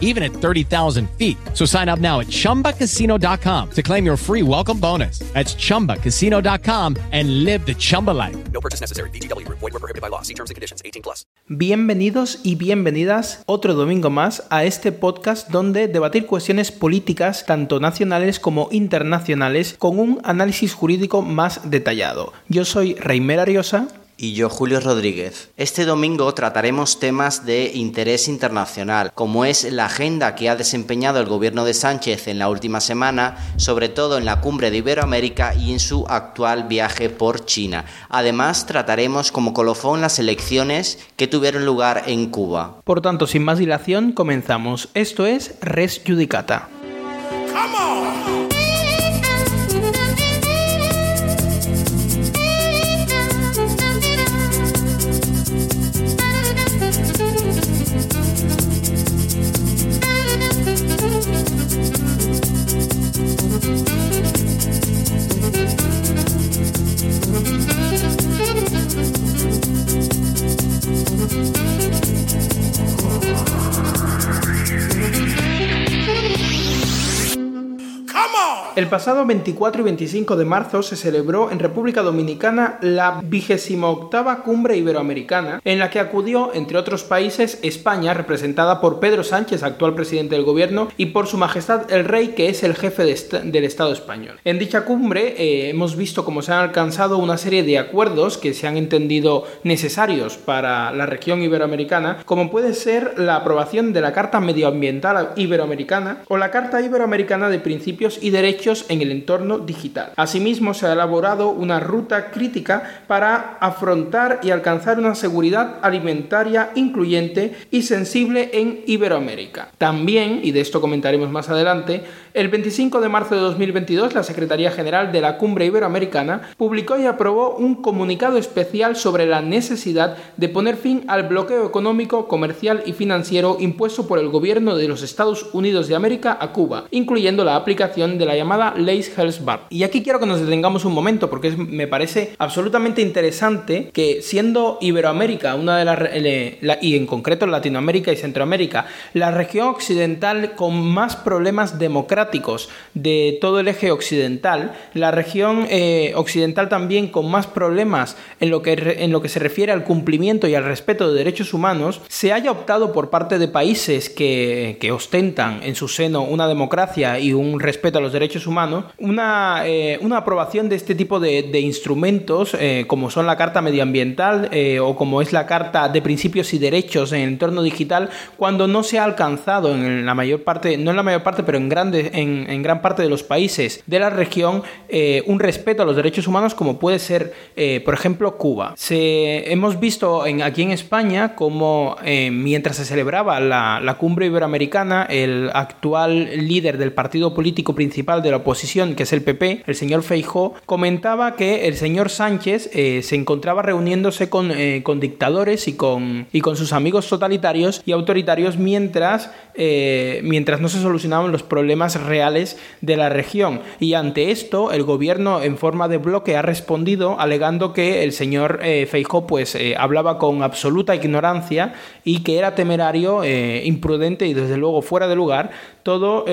even at 30,000 feet. So sign up now at chumbacasino.com to claim your free welcome bonus. That's chumbacasino.com and live the Chumba life. No purchase necessary. BGW. Void were prohibited by law. See terms and conditions 18 plus. Bienvenidos y bienvenidas otro domingo más a este podcast donde debatir cuestiones políticas tanto nacionales como internacionales con un análisis jurídico más detallado. Yo soy Reimer Ariosa y yo Julio Rodríguez. Este domingo trataremos temas de interés internacional, como es la agenda que ha desempeñado el gobierno de Sánchez en la última semana, sobre todo en la cumbre de Iberoamérica y en su actual viaje por China. Además, trataremos como colofón las elecciones que tuvieron lugar en Cuba. Por tanto, sin más dilación, comenzamos. Esto es Res Judicata. Thank you. El pasado 24 y 25 de marzo se celebró en República Dominicana la 28 Cumbre Iberoamericana, en la que acudió, entre otros países, España, representada por Pedro Sánchez, actual presidente del gobierno, y por Su Majestad el Rey, que es el jefe del Estado español. En dicha cumbre eh, hemos visto cómo se han alcanzado una serie de acuerdos que se han entendido necesarios para la región iberoamericana, como puede ser la aprobación de la Carta Medioambiental Iberoamericana o la Carta Iberoamericana de Principios y Derechos en el entorno digital. Asimismo, se ha elaborado una ruta crítica para afrontar y alcanzar una seguridad alimentaria incluyente y sensible en Iberoamérica. También, y de esto comentaremos más adelante, el 25 de marzo de 2022 la Secretaría General de la Cumbre Iberoamericana publicó y aprobó un comunicado especial sobre la necesidad de poner fin al bloqueo económico, comercial y financiero impuesto por el gobierno de los Estados Unidos de América a Cuba, incluyendo la aplicación de la llamada Lace Bar. Y aquí quiero que nos detengamos un momento porque me parece absolutamente interesante que siendo Iberoamérica una de las y en concreto Latinoamérica y Centroamérica la región occidental con más problemas democráticos de todo el eje occidental, la región eh, occidental también con más problemas en lo que en lo que se refiere al cumplimiento y al respeto de derechos humanos, se haya optado por parte de países que, que ostentan en su seno una democracia y un respeto a los derechos humanos, una, eh, una aprobación de este tipo de, instrumentos, eh, como son la Carta Medioambiental eh, o como es la Carta de Principios y Derechos en el entorno digital, cuando no se ha alcanzado en la mayor parte, no en la mayor parte, pero en, grande, en, gran parte de los países de la región, un respeto a los derechos humanos, como puede ser, por ejemplo, Cuba. Se, hemos visto en, aquí en España como mientras se celebraba la, la cumbre iberoamericana, el actual líder del partido político principal de la oposición, que es el PP, el señor Feijó, comentaba que el señor Sánchez eh, se encontraba reuniéndose con, eh, con dictadores y con, y con sus amigos totalitarios y autoritarios mientras, eh, mientras no se solucionaban los problemas reales de la región. Y ante esto, el gobierno en forma de bloque ha respondido alegando que el señor Feijó pues hablaba con absoluta ignorancia y que era temerario, imprudente y desde luego fuera de lugar todo,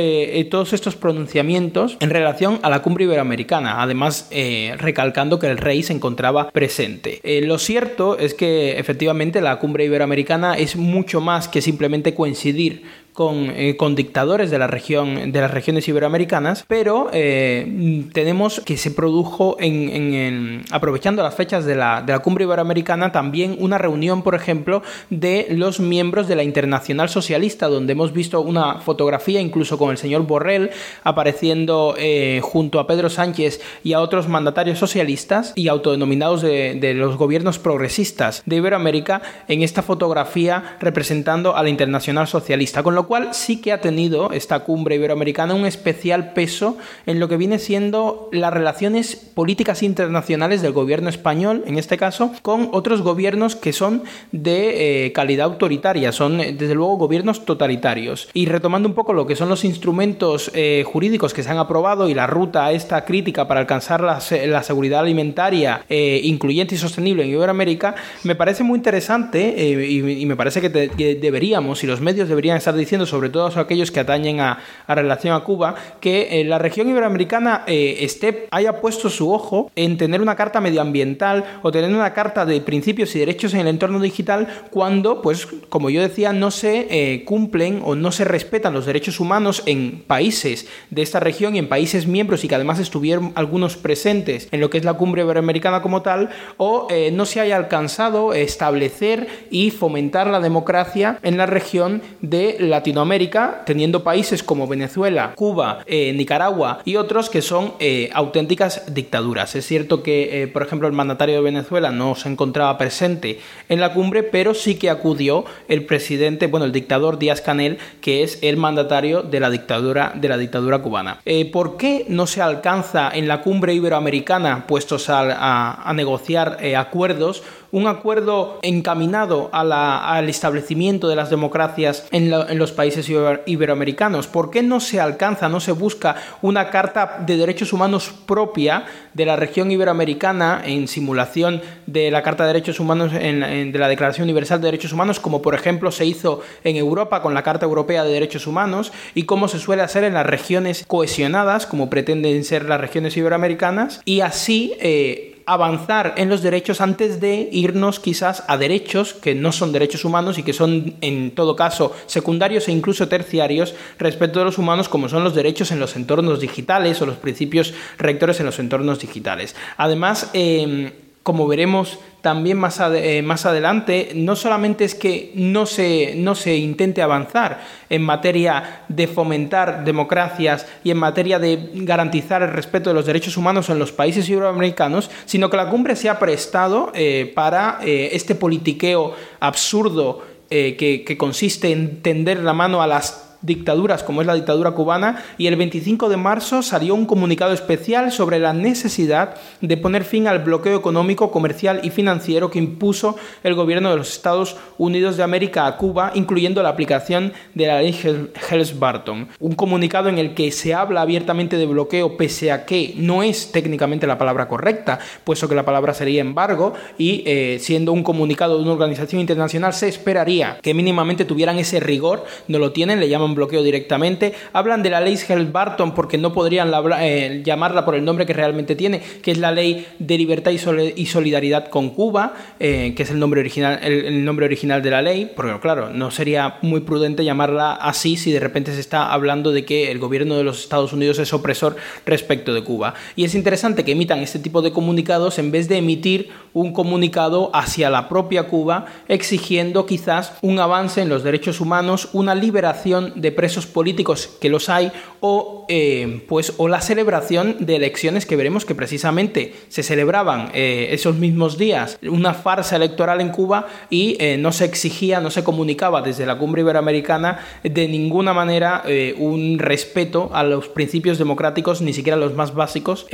todos estos pronunciamientos en relación a la cumbre iberoamericana, además eh, recalcando que el rey se encontraba presente. Eh, lo cierto es que efectivamente la cumbre iberoamericana es mucho más que simplemente coincidir eh, con, dictadores de la región de las regiones iberoamericanas pero eh, tenemos que se produjo en, aprovechando las fechas de la, de la, cumbre iberoamericana también una reunión por ejemplo de los miembros de la internacional socialista donde hemos visto una fotografía incluso con el señor Borrell apareciendo eh, junto a Pedro Sánchez y a otros mandatarios socialistas y autodenominados de, de los gobiernos progresistas de Iberoamérica en esta fotografía representando a la internacional socialista. Con lo cual sí que ha tenido esta cumbre iberoamericana un especial peso en lo que viene siendo las relaciones políticas internacionales del gobierno español, en este caso, con otros gobiernos que son de eh, calidad autoritaria, son desde luego gobiernos totalitarios. Y retomando un poco lo que son los instrumentos eh, jurídicos que se han aprobado y la ruta a esta crítica para alcanzar la, seguridad alimentaria eh, incluyente y sostenible en Iberoamérica, me parece muy interesante y, me parece que, deberíamos y los medios deberían estar diciendo, sobre todo aquellos que atañen a, relación a Cuba, que la región iberoamericana esté, haya puesto su ojo en tener una carta medioambiental o tener una carta de principios y derechos en el entorno digital cuando, pues, como yo decía, no se eh, cumplen o no se respetan los derechos humanos en países de esta región y en países miembros y que además estuvieron algunos presentes en lo que es la cumbre iberoamericana como tal, o eh, no se haya alcanzado establecer y fomentar la democracia en la región de Latinoamérica, teniendo países como Venezuela, Cuba, eh, Nicaragua y otros que son auténticas dictaduras. Es cierto que, por ejemplo, el mandatario de Venezuela no se encontraba presente en la cumbre, pero sí que acudió el presidente, bueno, el dictador Díaz Canel, que es el mandatario de la dictadura, de la dictadura cubana. Eh, ¿Por qué no se alcanza en la cumbre iberoamericana, puestos a, negociar eh, acuerdos, un acuerdo encaminado al establecimiento de las democracias en, los países iberoamericanos? ¿Por qué no se alcanza, no se busca una carta de derechos humanos propia de la región iberoamericana en simulación de la Carta de Derechos Humanos, de la Declaración Universal de Derechos Humanos, como por ejemplo se hizo en Europa con la Carta Europea de Derechos Humanos y como se suele hacer en las regiones cohesionadas, como pretenden ser las regiones iberoamericanas, y así eh, avanzar en los derechos antes de irnos quizás a derechos que no son derechos humanos y que son en todo caso secundarios e incluso terciarios respecto de los humanos como son los derechos en los entornos digitales o los principios rectores en los entornos digitales. Además, em, como veremos también más, eh, más adelante, no solamente es que no se, no se intente avanzar en materia de fomentar democracias y en materia de garantizar el respeto de los derechos humanos en los países iberoamericanos, sino que la cumbre se ha prestado eh, para eh, este politiqueo absurdo que, que consiste en tender la mano a las dictaduras como es la dictadura cubana y el 25 de marzo salió un comunicado especial sobre la necesidad de poner fin al bloqueo económico, comercial y financiero que impuso el gobierno de los Estados Unidos de América a Cuba, incluyendo la aplicación de la ley Helms-Barton. Un comunicado en el que se habla abiertamente de bloqueo pese a que no es técnicamente la palabra correcta, puesto que la palabra sería embargo y eh, siendo un comunicado de una organización internacional se esperaría que mínimamente tuvieran ese rigor, no lo tienen, le llaman bloqueo directamente. Hablan de la ley Helms-Barton porque no podrían eh, llamarla por el nombre que realmente tiene, que es la ley de libertad y, solidaridad con Cuba, eh, que es el nombre, original, el, nombre original de la ley, porque claro, no sería muy prudente llamarla así si de repente se está hablando de que el gobierno de los Estados Unidos es opresor respecto de Cuba. Y es interesante que emitan este tipo de comunicados en vez de emitir un comunicado hacia la propia Cuba exigiendo quizás un avance en los derechos humanos, una liberación de presos políticos que los hay o eh, pues o la celebración de elecciones que veremos que precisamente se celebraban eh, esos mismos días. Una farsa electoral en Cuba y eh, no se exigía no se comunicaba desde la cumbre iberoamericana de ninguna manera un respeto a los principios democráticos ni siquiera los más básicos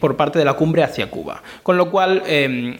por parte de la cumbre hacia Cuba. Con lo cual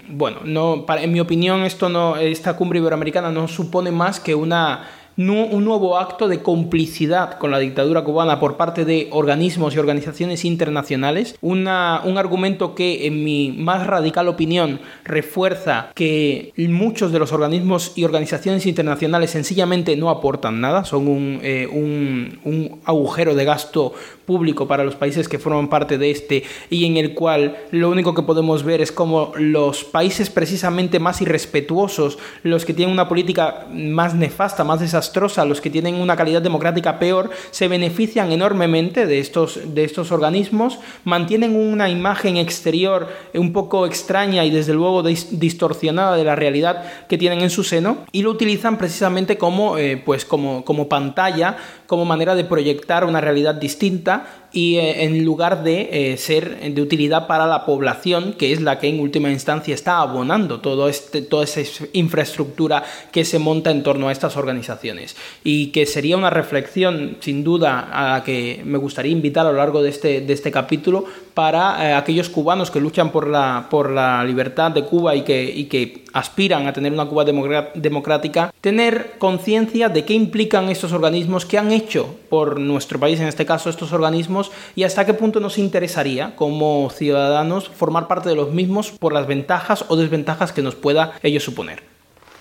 bueno no en mi opinión esto no esta cumbre iberoamericana no supone más que una un nuevo acto de complicidad con la dictadura cubana por parte de organismos y organizaciones internacionales, un argumento que en mi más radical opinión refuerza que muchos de los organismos y organizaciones internacionales sencillamente no aportan nada, son un, eh, un agujero de gasto público para los países que forman parte de este y en el cual lo único que podemos ver es como los países precisamente más irrespetuosos, los que tienen una política más nefasta, más desastrosa, los que tienen una calidad democrática peor, se benefician enormemente de estos, de estos organismos, mantienen una imagen exterior un poco extraña y desde luego distorsionada de la realidad que tienen en su seno y lo utilizan precisamente como, eh, pues como, como pantalla, como manera de proyectar una realidad distinta y eh, en lugar de eh, ser de utilidad para la población, que es la que en última instancia está abonando todo este, toda esa infraestructura que se monta en torno a estas organizaciones. Y que sería una reflexión, sin duda, a la que me gustaría invitar a lo largo de este, de este capítulo para eh, aquellos cubanos que luchan por la, por la libertad de Cuba y que, y que aspiran a tener una Cuba democrática, tener conciencia de qué implican estos organismos, qué han hecho por nuestro país, en este caso estos organismos, y hasta qué punto nos interesaría como ciudadanos formar parte de los mismos por las ventajas o desventajas que nos pueda ello suponer.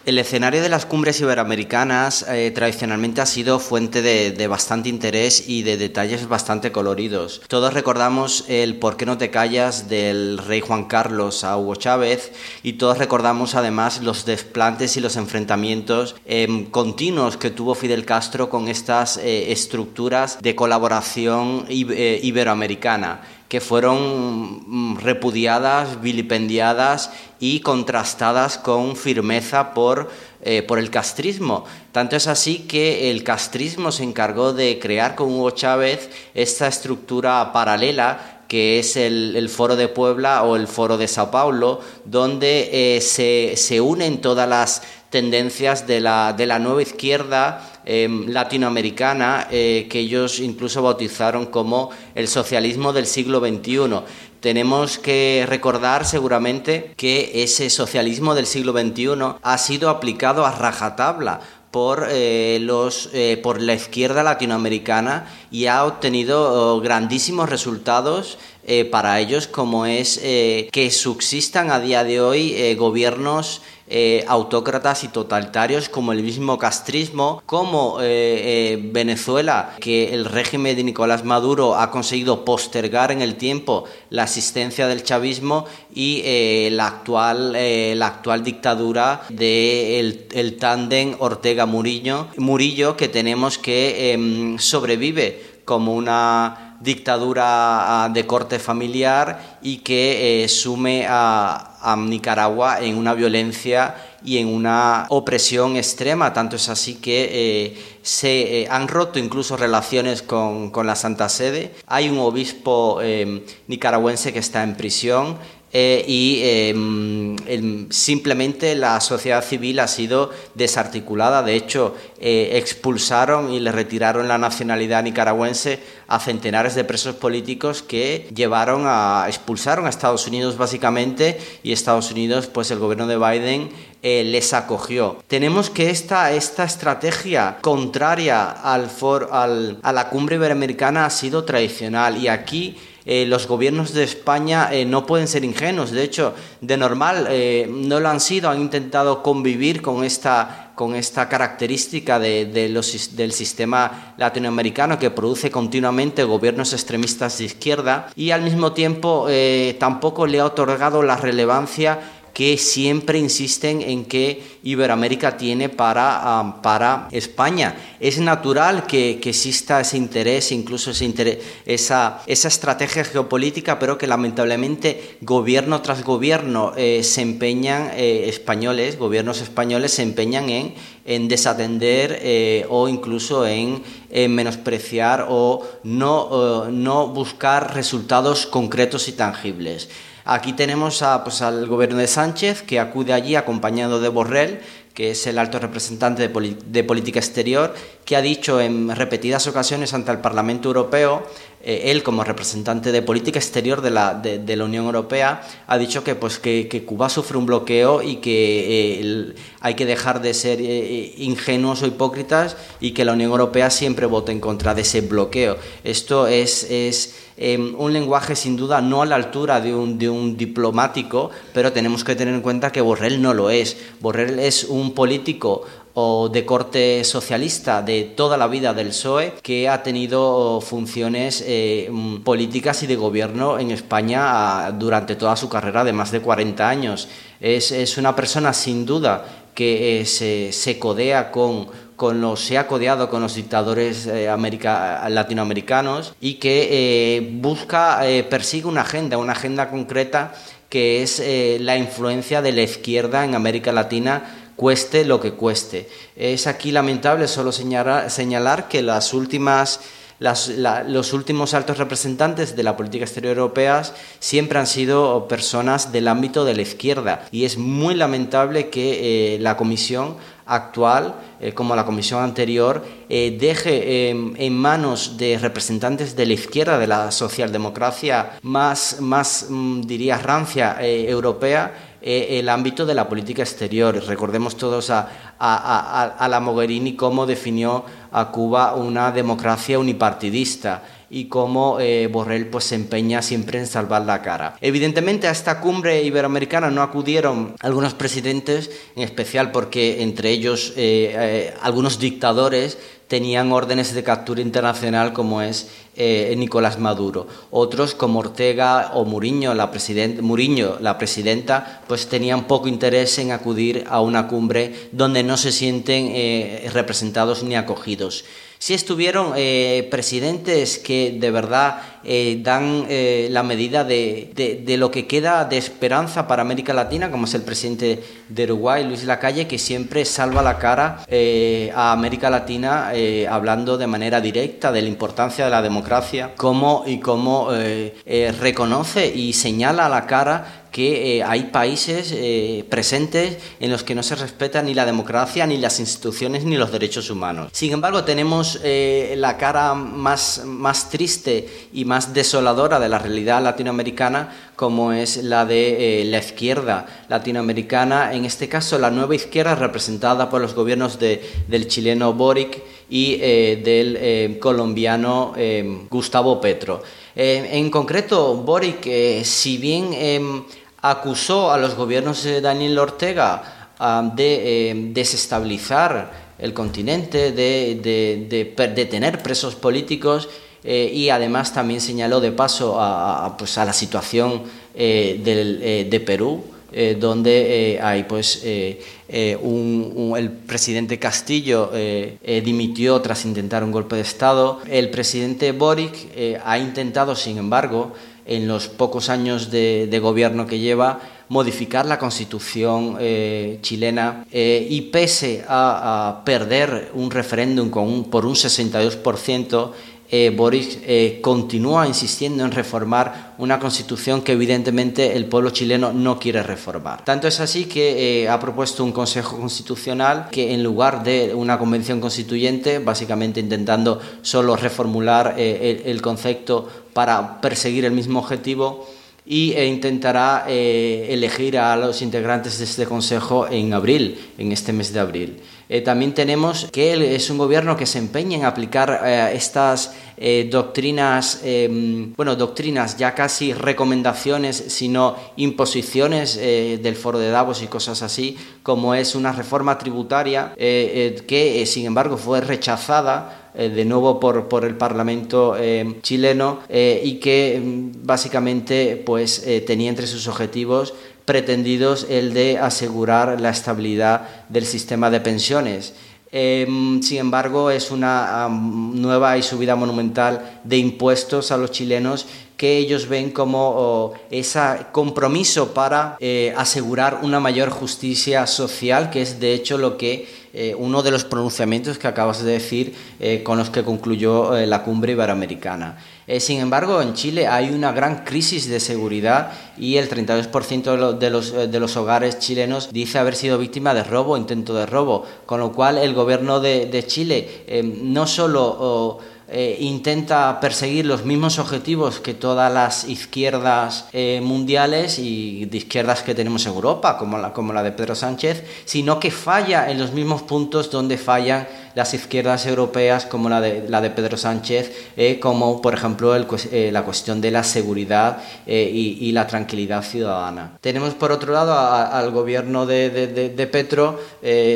El escenario de las cumbres iberoamericanas eh, tradicionalmente ha sido fuente de, bastante interés y de detalles bastante coloridos. Todos recordamos el ¿Por qué no te callas? del rey Juan Carlos a Hugo Chávez y todos recordamos además los desplantes y los enfrentamientos em, continuos que tuvo Fidel Castro con estas eh, estructuras de colaboración eh, iberoamericana que fueron mm, repudiadas, vilipendiadas y contrastadas con firmeza por, eh, por el castrismo. Tanto es así que el castrismo se encargó de crear con Hugo Chávez esta estructura paralela que es el, Foro de Puebla o el Foro de Sao Paulo, donde eh, se, se, unen todas las tendencias de la, de la nueva izquierda Em, latinoamericana eh, que ellos incluso bautizaron como el socialismo del siglo XXI. Tenemos que recordar seguramente que ese socialismo del siglo XXI ha sido aplicado a rajatabla por, eh, los, eh, por la izquierda latinoamericana y ha obtenido oh, grandísimos resultados para ellos, como es que subsistan a día de hoy gobiernos eh, autócratas y totalitarios como el mismo castrismo, como eh, eh, Venezuela, que el régimen de Nicolás Maduro ha conseguido postergar en el tiempo la existencia del chavismo y la, actual, la actual dictadura del de el tándem Ortega-Murillo, Murillo, que tenemos que em, sobrevive como una dictadura ah, de corte familiar y que sume a, Nicaragua en una violencia y en una opresión extrema. Tanto es así que eh, se eh, han roto incluso relaciones con, la Santa Sede. Hay un obispo eh, nicaragüense que está en prisión. Y em, simplemente la sociedad civil ha sido desarticulada. De hecho, expulsaron y le retiraron la nacionalidad nicaragüense a centenares de presos políticos que llevaron a expulsaron a Estados Unidos básicamente y Estados Unidos, pues el gobierno de Biden eh, les acogió. Tenemos que esta, esta estrategia contraria al for, al, a la cumbre iberoamericana ha sido tradicional y aquí eh, los gobiernos de España eh, no pueden ser ingenuos. De hecho, de normal no lo han sido, han intentado convivir con esta con esta característica de, los, del sistema latinoamericano que produce continuamente gobiernos extremistas de izquierda y al mismo tiempo tampoco le ha otorgado la relevancia que siempre insisten en que Iberoamérica tiene para, um, para España. Es natural que, exista ese interés, incluso esa, esa estrategia geopolítica, pero que lamentablemente gobierno tras gobierno eh, se empeñan, eh, españoles, gobiernos españoles se empeñan en, en desatender eh, o incluso en, menospreciar o no, no buscar resultados concretos y tangibles. Aquí tenemos pues, al gobierno de Sánchez, que acude allí acompañado de Borrell, que es el alto representante de, política exterior, que ha dicho en repetidas ocasiones ante el Parlamento Europeo, eh, él como representante de política exterior de la, Unión Europea, ha dicho que, pues, que, Cuba sufre un bloqueo y que eh, hay que dejar de ser eh, ingenuos o hipócritas y que la Unión Europea siempre vota en contra de ese bloqueo. Esto es, es Em, un lenguaje sin duda no a la altura de un, de un diplomático, pero tenemos que tener en cuenta que Borrell no lo es. Borrell es un político o de corte socialista de toda la vida del PSOE que ha tenido funciones eh, mm, políticas y de gobierno en España ah, durante toda su carrera de más de 40 años. Es, es una persona sin duda que eh, se, se codea con con los, se ha codeado con los dictadores eh, latinoamericanos y que busca, persigue una agenda, una agenda concreta que es la influencia de la izquierda en América Latina cueste lo que cueste. Es aquí lamentable solo señalar, señalar que las últimas los últimos altos representantes de la política exterior europea siempre han sido personas del ámbito de la izquierda y es muy lamentable que la Comisión actual, como la comisión anterior, deje en manos de representantes de la izquierda, de la socialdemocracia más, más mm, diría, rancia europea, el ámbito de la política exterior. Recordemos todos a, a, la Mogherini cómo definió a Cuba una democracia unipartidista y cómo eh, Borrell pues, se empeña siempre en salvar la cara. Evidentemente a esta cumbre iberoamericana no acudieron algunos presidentes, en especial porque entre ellos eh, eh, algunos dictadores tenían órdenes de captura internacional como es eh, Nicolás Maduro. Otros como Ortega o Muriño la, Muriño, la presidenta, pues tenían poco interés en acudir a una cumbre donde no se sienten eh, representados ni acogidos. Sí estuvieron eh, presidentes que de verdad eh, dan eh, la medida de, de, lo que queda de esperanza para América Latina, como es el presidente de Uruguay, Luis Lacalle, que siempre salva la cara a América Latina hablando de manera directa de la importancia de la democracia como, y cómo reconoce y señala la cara que eh, hay países eh, presentes en los que no se respeta ni la democracia, ni las instituciones, ni los derechos humanos. Sin embargo, tenemos eh, la cara más, más triste y más desoladora de la realidad latinoamericana, como es la de la izquierda latinoamericana, en este caso la nueva izquierda representada por los gobiernos de, del chileno Boric y del colombiano Gustavo Petro. En concreto, Boric, si bien em, acusó a los gobiernos de Daniel Ortega de eh, desestabilizar el continente, de, tener presos políticos eh, y además también señaló de paso a, pues, la situación eh, de Perú, donde hay pues el presidente Castillo dimitió tras intentar un golpe de Estado. El presidente Boric ha intentado, sin embargo, en los pocos años de, gobierno que lleva, modificar la constitución eh, chilena eh, y pese a, perder un referéndum por un 62%, eh, Boris eh, continúa insistiendo en reformar una constitución que evidentemente el pueblo chileno no quiere reformar. Tanto es así que eh, ha propuesto un Consejo Constitucional que en lugar de una convención constituyente, básicamente intentando solo reformular el, concepto para perseguir el mismo objetivo, y intentará elegir a los integrantes de este Consejo en abril, en este mes de abril. Eh, también tenemos que es un gobierno que se empeña en aplicar eh, estas eh, doctrinas, em, bueno, doctrinas ya casi recomendaciones, sino imposiciones del foro de Davos y cosas así, como es una reforma tributaria que, sin embargo, fue rechazada de nuevo por, por el Parlamento chileno y que mm, básicamente pues, tenía entre sus objetivos pretendidos el de asegurar la estabilidad del sistema de pensiones. Em, sin embargo, es una nueva y subida monumental de impuestos a los chilenos que ellos ven como ese compromiso para eh, asegurar una mayor justicia social, que es de hecho lo que eh, uno de los pronunciamientos que acabas de decir eh, con los que concluyó la cumbre iberoamericana. Eh, sin embargo, en Chile hay una gran crisis de seguridad y el 32% de los, de los hogares chilenos dice haber sido víctima de robo, intento de robo, con lo cual el gobierno de, Chile eh, no solo... Eh, intenta perseguir los mismos objetivos que todas las izquierdas eh, mundiales y de izquierdas que tenemos en Europa, como la, como la de Pedro Sánchez, sino que falla en los mismos puntos donde fallan las izquierdas europeas como la de, la de Pedro Sánchez, eh, como por ejemplo la cuestión de la seguridad y, la tranquilidad ciudadana. Tenemos por otro lado al gobierno de, de, de Petro,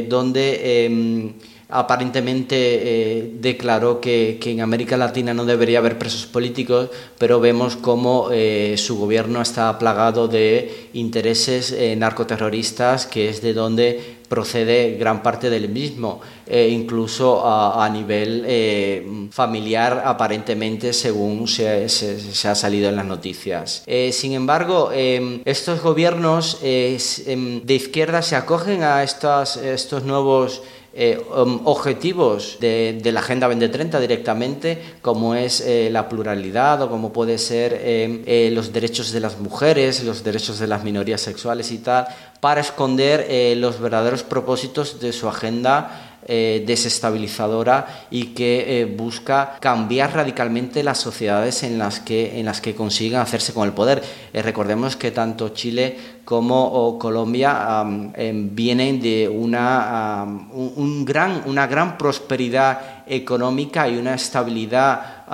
donde em, aparentemente eh, declaró que, en América Latina no debería haber presos políticos, pero vemos cómo eh, su gobierno está plagado de intereses eh, narcoterroristas, que es de donde procede gran parte del mismo, incluso a, nivel familiar aparentemente, según se, ha salido en las noticias. sin embargo, estos gobiernos de izquierda se acogen a estos nuevos um, objetivos de, la Agenda 2030 directamente, como es la pluralidad o como puede ser los derechos de las mujeres, los derechos de las minorías sexuales y tal, para esconder los verdaderos propósitos de su agenda eh, desestabilizadora y que eh, busca cambiar radicalmente las sociedades en las que, en las que consiguen hacerse con el poder. Eh, recordemos que tanto Chile como Colombia em, vienen de una, un, gran, una gran prosperidad económica y una estabilidad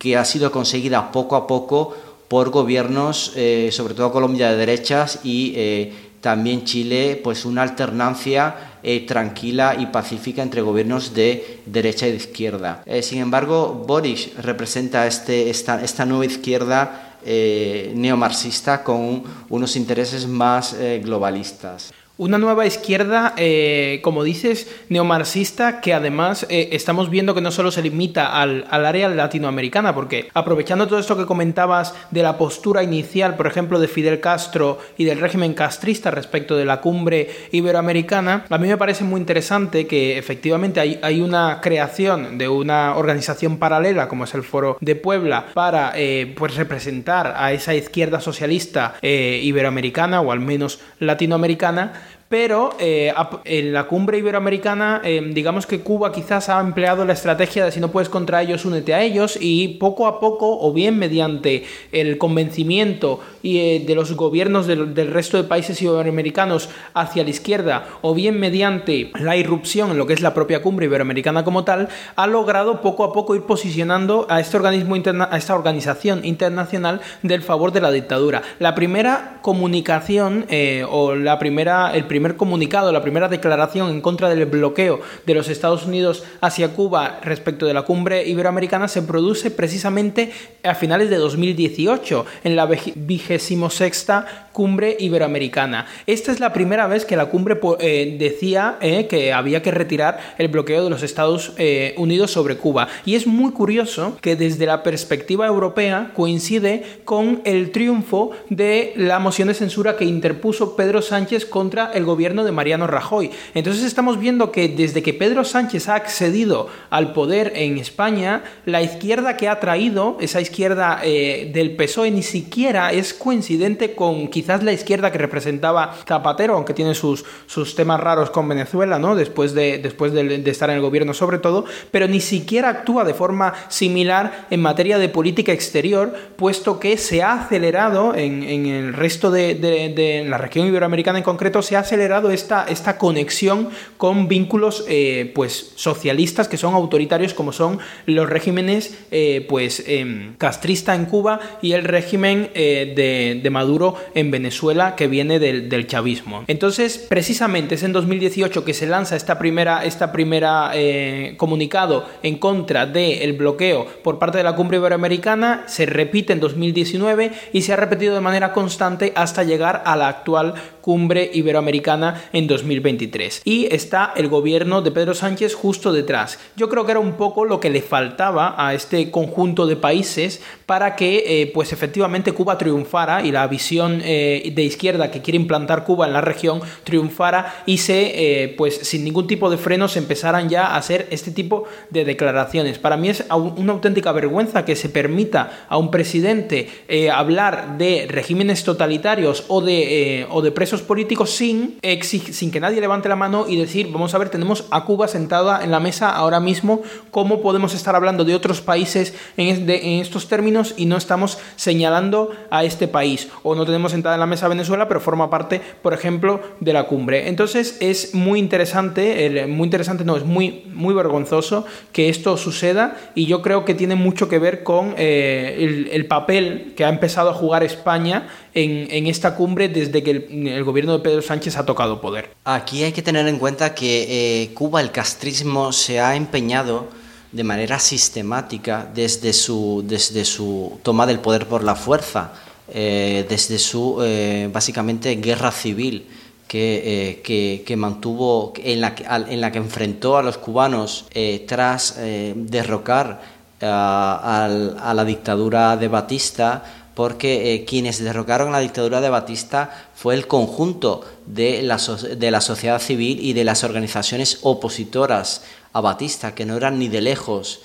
que ha sido conseguida poco a poco por gobiernos, sobre todo Colombia de derechas y también Chile, pues una alternancia eh, tranquila y pacífica entre gobiernos de derecha y de izquierda. Eh, sin embargo, Boris representa este, esta, nueva izquierda eh, neomarxista con unos intereses más globalistas. Una nueva izquierda, eh, como dices, neomarxista, que además eh, estamos viendo que no solo se limita al, área latinoamericana, porque aprovechando todo esto que comentabas de la postura inicial, por ejemplo, de Fidel Castro y del régimen castrista respecto de la cumbre iberoamericana, a mí me parece muy interesante que efectivamente hay, hay una creación de una organización paralela, como es el Foro de Puebla, para eh, pues representar a esa izquierda socialista iberoamericana o al menos latinoamericana pero eh, en la cumbre iberoamericana, eh, digamos que Cuba quizás ha empleado la estrategia de si no puedes contra ellos, únete a ellos, y poco a poco, o bien mediante el convencimiento eh, de los gobiernos del, resto de países iberoamericanos hacia la izquierda, o bien mediante la irrupción en lo que es la propia cumbre iberoamericana como tal, ha logrado poco a poco ir posicionando a este organismo a esta organización internacional del favor de la dictadura. La primera comunicación o la primera el primer comunicado, la primera declaración en contra del bloqueo de los Estados Unidos hacia Cuba respecto de la cumbre iberoamericana se produce precisamente a finales de 2018, en la vigésimo sexta cumbre iberoamericana. Esta es la primera vez que la cumbre eh, decía eh, que había que retirar el bloqueo de los Estados eh, Unidos sobre Cuba. Y es muy curioso que desde la perspectiva europea coincide con el triunfo de la moción de censura que interpuso Pedro Sánchez contra el gobierno de Mariano Rajoy. Entonces estamos viendo que desde que Pedro Sánchez ha accedido al poder en España, la izquierda que ha traído, esa izquierda eh, del PSOE, ni siquiera es coincidente con quizás la izquierda que representaba Zapatero, aunque tiene sus, sus temas raros con Venezuela, ¿no? Después, de, después de, estar en el gobierno sobre todo, pero ni siquiera actúa de forma similar en materia de política exterior, puesto que se ha acelerado en, el resto de, de la región iberoamericana en concreto, se ha acelerado esta, esta conexión con vínculos eh, pues, socialistas que son autoritarios como son los regímenes eh, pues, em, castrista en Cuba y el régimen eh, de, Maduro en Venezuela que viene del, chavismo. Entonces, precisamente es en 2018 que se lanza esta primera, esta primera comunicado en contra del bloqueo por parte de la cumbre iberoamericana, se repite en 2019 y se ha repetido de manera constante hasta llegar a la actual cumbre iberoamericana en 2023. Y está el gobierno de Pedro Sánchez justo detrás. Yo creo que era un poco lo que le faltaba a este conjunto de países para que eh, pues efectivamente Cuba triunfara y la visión eh, de izquierda que quiere implantar Cuba en la región triunfara y se eh, pues sin ningún tipo de frenos empezaran ya a hacer este tipo de declaraciones. Para mí es una auténtica vergüenza que se permita a un presidente hablar de regímenes totalitarios o de, o de presos políticos sin, sin que nadie levante la mano y decir, vamos a ver, tenemos a Cuba sentada en la mesa ahora mismo, ¿cómo podemos estar hablando de otros países en, en estos términos y no estamos señalando a este país? O no tenemos sentada en la mesa Venezuela, pero forma parte, por ejemplo, de la cumbre. Entonces es muy interesante, muy interesante, no, es muy, muy vergonzoso que esto suceda y yo creo que tiene mucho que ver con eh, el, el papel que ha empezado a jugar España en, esta cumbre desde que el, gobierno de Pedro Sánchez ha tocado poder. Aquí hay que tener en cuenta que eh, Cuba, el castrismo, se ha empeñado de manera sistemática desde su, desde su toma del poder por la fuerza, eh, desde su eh, básicamente guerra civil. Que, que, mantuvo, en la, en la que enfrentó a los cubanos tras derrocar a, la dictadura de Batista porque quienes derrocaron la dictadura de Batista fue el conjunto de la, de la sociedad civil y de las organizaciones opositoras a Batista, que no eran ni de lejos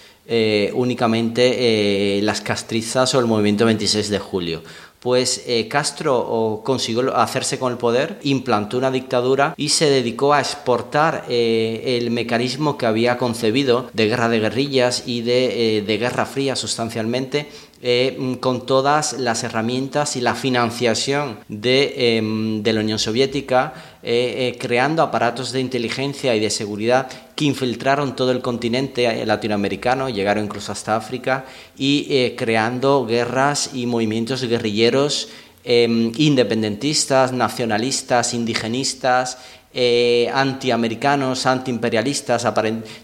únicamente las castrizas o el movimiento 26 de julio. Pues eh, Castro consiguió hacerse con el poder, implantó una dictadura y se dedicó a exportar eh, el mecanismo que había concebido de guerra de guerrillas y de, eh, de guerra fría sustancialmente eh, con todas las herramientas y la financiación de, em, la Unión Soviética, eh, eh, creando aparatos de inteligencia y de seguridad que infiltraron todo el continente latinoamericano, llegaron incluso hasta África, y creando guerras y movimientos guerrilleros em, independentistas, nacionalistas, indigenistas, antiamericanos, antiimperialistas,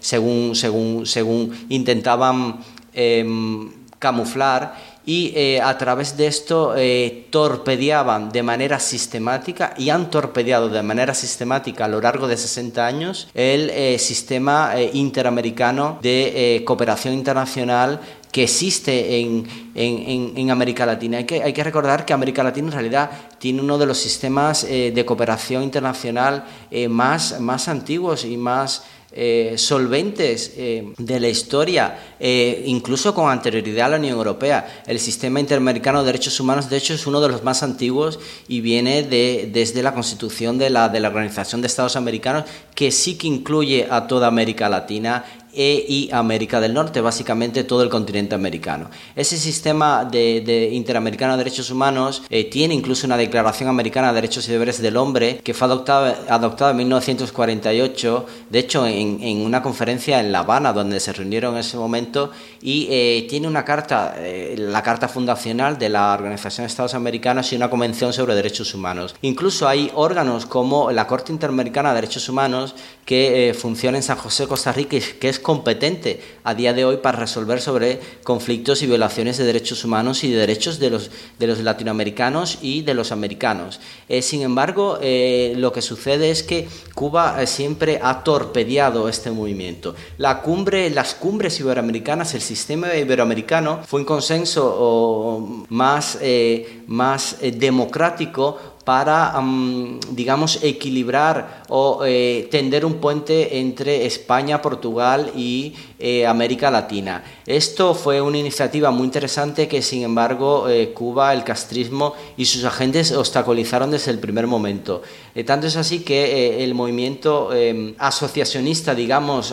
según intentaban em, camuflar y eh, a través de esto eh, torpedeaban de manera sistemática y han torpedeado de manera sistemática a lo largo de 60 años el eh, sistema interamericano de cooperación internacional que existe en, en, América Latina. Hay que, hay que, recordar que América Latina en realidad tiene uno de los sistemas de cooperación internacional más, más antiguos y más eh, solventes eh, de la historia, eh, incluso con anterioridad a la Unión Europea. El sistema interamericano de derechos humanos, de hecho, es uno de los más antiguos y viene de, desde la constitución de la, de la Organización de Estados Americanos, que sí que incluye a toda América Latina e y América del Norte, básicamente todo el continente americano. Ese sistema de, interamericano de derechos humanos eh, tiene incluso una Declaración Americana de Derechos y Deberes del Hombre que fue adoptada, adoptada en 1948, de hecho en, una conferencia en La Habana donde se reunieron en ese momento y eh, tiene una carta, eh, la carta fundacional de la Organización de Estados Americanos y una convención sobre derechos humanos. Incluso hay órganos como la Corte Interamericana de Derechos Humanos que funciona en San José, Costa Rica, que es competente a día de hoy para resolver sobre conflictos y violaciones de derechos humanos y de derechos de los, de los latinoamericanos y de los americanos. Eh, sin embargo, eh, lo que sucede es que Cuba eh, siempre ha torpedeado este movimiento. La cumbre, las cumbres iberoamericanas, el sistema iberoamericano fue un consenso más, más democrático para, digamos, equilibrar o eh, tender un puente entre España, Portugal y eh, América Latina. Esto fue una iniciativa muy interesante que, sin embargo, eh, Cuba, el castrismo y sus agentes obstaculizaron desde el primer momento. tanto es así que el movimiento asociacionista, digamos,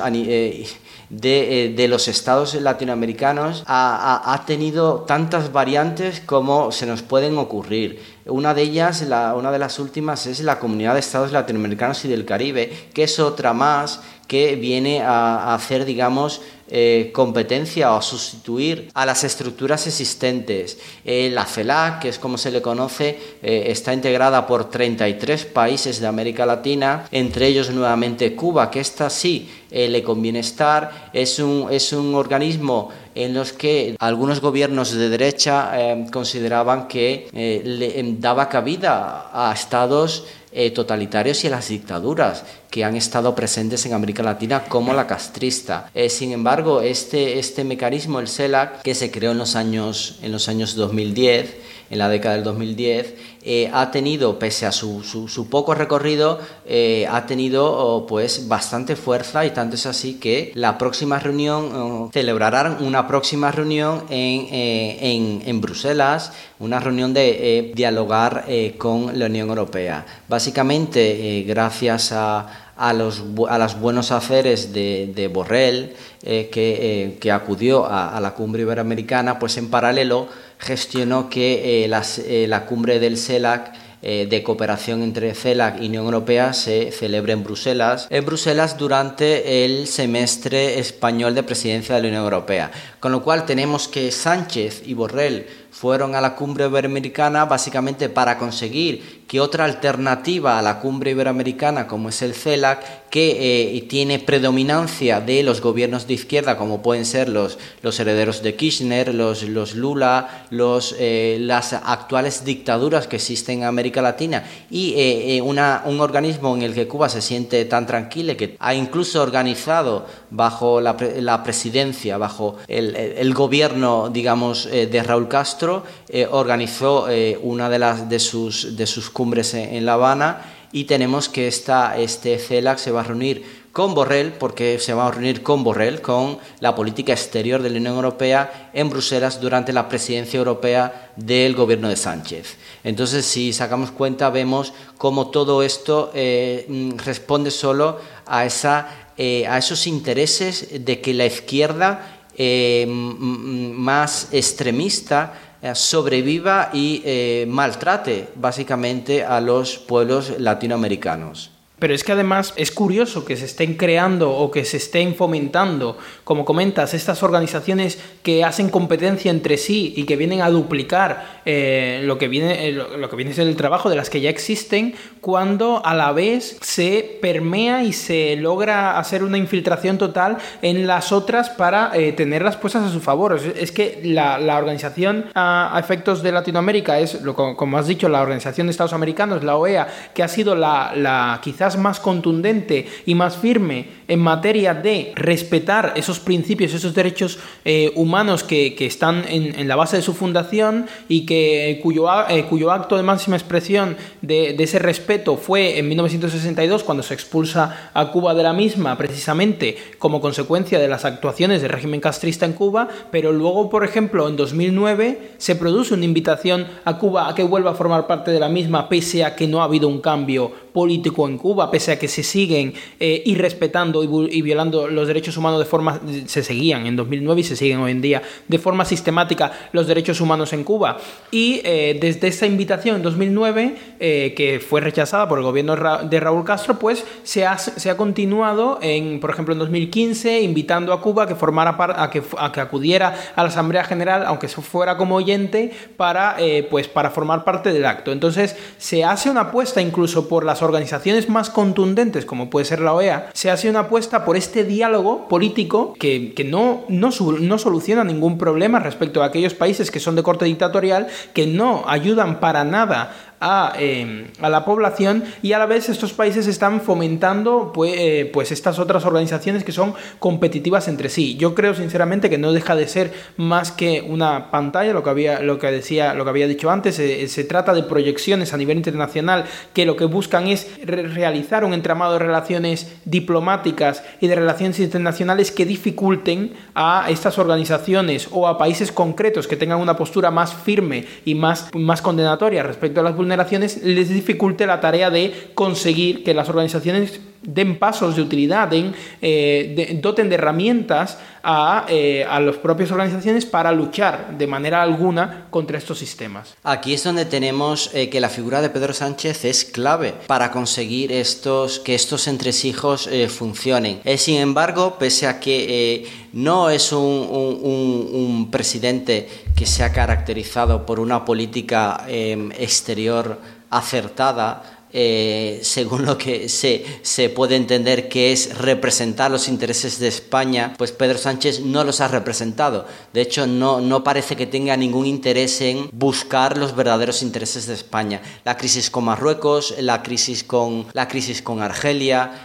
de, los estados latinoamericanos ha, ha, tenido tantas variantes como se nos pueden ocurrir. Una de ellas, la, una de las últimas, es la Comunidad de Estados Latinoamericanos y del Caribe, que es otra más que viene a, hacer, digamos, eh, competencia o a sustituir a las estructuras existentes. Eh, la CELAC, que es como se le conoce, eh, está integrada por 33 países de América Latina, entre ellos nuevamente Cuba, que esta sí le conviene estar. Es un, es un organismo en los que algunos gobiernos de derecha consideraban que le daba cabida a estados eh, totalitarios y las dictaduras que han estado presentes en América Latina como la castrista. Eh, sin embargo, este, este mecanismo, el CELAC, que se creó en los años, en los años 2010, en la década del 2010, eh, ha tenido, pese a su, poco recorrido, eh, ha tenido oh, pues bastante fuerza y tanto es así que la próxima reunión, oh, celebrarán una próxima reunión en, en, en Bruselas, una reunión de dialogar con la Unión Europea. Básicamente, gracias a a los, a los buenos haceres de, de Borrell, que, que, acudió a, a, la cumbre iberoamericana, pues en paralelo gestionó que eh, eh, la cumbre del CELAC eh, de cooperación entre CELAC y Unión Europea se celebre en Bruselas, en Bruselas durante el semestre español de presidencia de la Unión Europea. Con lo cual tenemos que Sánchez y Borrell fueron a la cumbre iberoamericana básicamente para conseguir que otra alternativa a la cumbre iberoamericana como es el CELAC, que eh, tiene predominancia de los gobiernos de izquierda como pueden ser los, los herederos de Kirchner, los, los Lula, los, eh, las actuales dictaduras que existen en América Latina y eh, una, un organismo en el que Cuba se siente tan tranquila que ha incluso organizado bajo la, la presidencia, bajo el, el, gobierno digamos de Raúl Castro, Castro organizó una de, las, de, sus, de sus cumbres en, La Habana y tenemos que esta, este CELAC se va a reunir con Borrell, porque se va a reunir con Borrell, con la política exterior de la Unión Europea en Bruselas durante la presidencia europea del gobierno de Sánchez. Entonces, si sacamos cuenta, vemos cómo todo esto eh, mm, responde solo a, esa, eh, a esos intereses de que la izquierda eh, más extremista sobreviva y maltrate básicamente a los pueblos latinoamericanos. Pero es que además es curioso que se estén creando o que se estén fomentando, como comentas, estas organizaciones que hacen competencia entre sí y que vienen a duplicar eh, lo, que viene, eh, lo, que viene a ser el trabajo de las que ya existen, cuando a la vez se permea y se logra hacer una infiltración total en las otras para eh, tenerlas puestas a su favor. Es, que la, organización a, efectos de Latinoamérica es, como has dicho, la Organización de Estados Americanos, la OEA, que ha sido la, la quizás más contundente y más firme en materia de respetar esos principios, esos derechos eh, humanos que, están en, la base de su fundación y que cuyo, eh, cuyo acto de máxima expresión de, ese respeto fue en 1962 cuando se expulsa a Cuba de la misma precisamente como consecuencia de las actuaciones del régimen castrista en Cuba, pero luego, por ejemplo, en 2009 se produce una invitación a Cuba a que vuelva a formar parte de la misma pese a que no ha habido un cambio político en Cuba, pese a que se siguen eh, irrespetando y, violando los derechos humanos de forma, se seguían en 2009 y se siguen hoy en día de forma sistemática los derechos humanos en Cuba. Y eh, desde esa invitación en 2009, eh, que fue rechazada por el gobierno de Raúl Castro, pues se ha, se ha continuado, en, por ejemplo, en 2015, invitando a Cuba a que, formara a que, a que acudiera a la Asamblea General, aunque fuera como oyente, para, pues, para formar parte del acto. Entonces, se hace una apuesta incluso por las organizaciones más contundentes, como puede ser la OEA, se hace una apuesta por este diálogo político que, no, no, no soluciona ningún problema respecto a aquellos países que son de corte dictatorial, que no ayudan para nada Em, a, la población y a la vez estos países están fomentando pues, eh, pues estas otras organizaciones que son competitivas entre sí. Yo creo sinceramente que no deja de ser más que una pantalla, lo que había, lo que decía, lo que había dicho antes, eh, se trata de proyecciones a nivel internacional que lo que buscan es realizar un entramado de relaciones diplomáticas y de relaciones internacionales que dificulten a estas organizaciones o a países concretos que tengan una postura más firme y más, más condenatoria respecto a las vulnerabilidades les dificulte la tarea de conseguir que las organizaciones den pasos de utilidad, den, eh, doten de herramientas a, eh, a las propias organizaciones para luchar de manera alguna contra estos sistemas. Aquí es donde tenemos eh, que la figura de Pedro Sánchez es clave para conseguir estos, que estos entresijos funcionen. sin embargo, pese a que no es un, un, presidente que se ha caracterizado por una política em, exterior acertada, eh, según lo que se, se, puede entender que es representar los intereses de España, pues Pedro Sánchez no los ha representado. De hecho, no, no parece que tenga ningún interés en buscar los verdaderos intereses de España. La crisis con Marruecos, la crisis con, la crisis con Argelia,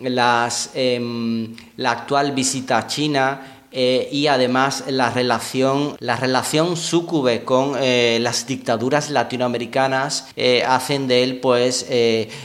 em, la actual visita a China, eh, y además la relación, la relación súcube con eh, las dictaduras latinoamericanas eh, hacen de él pues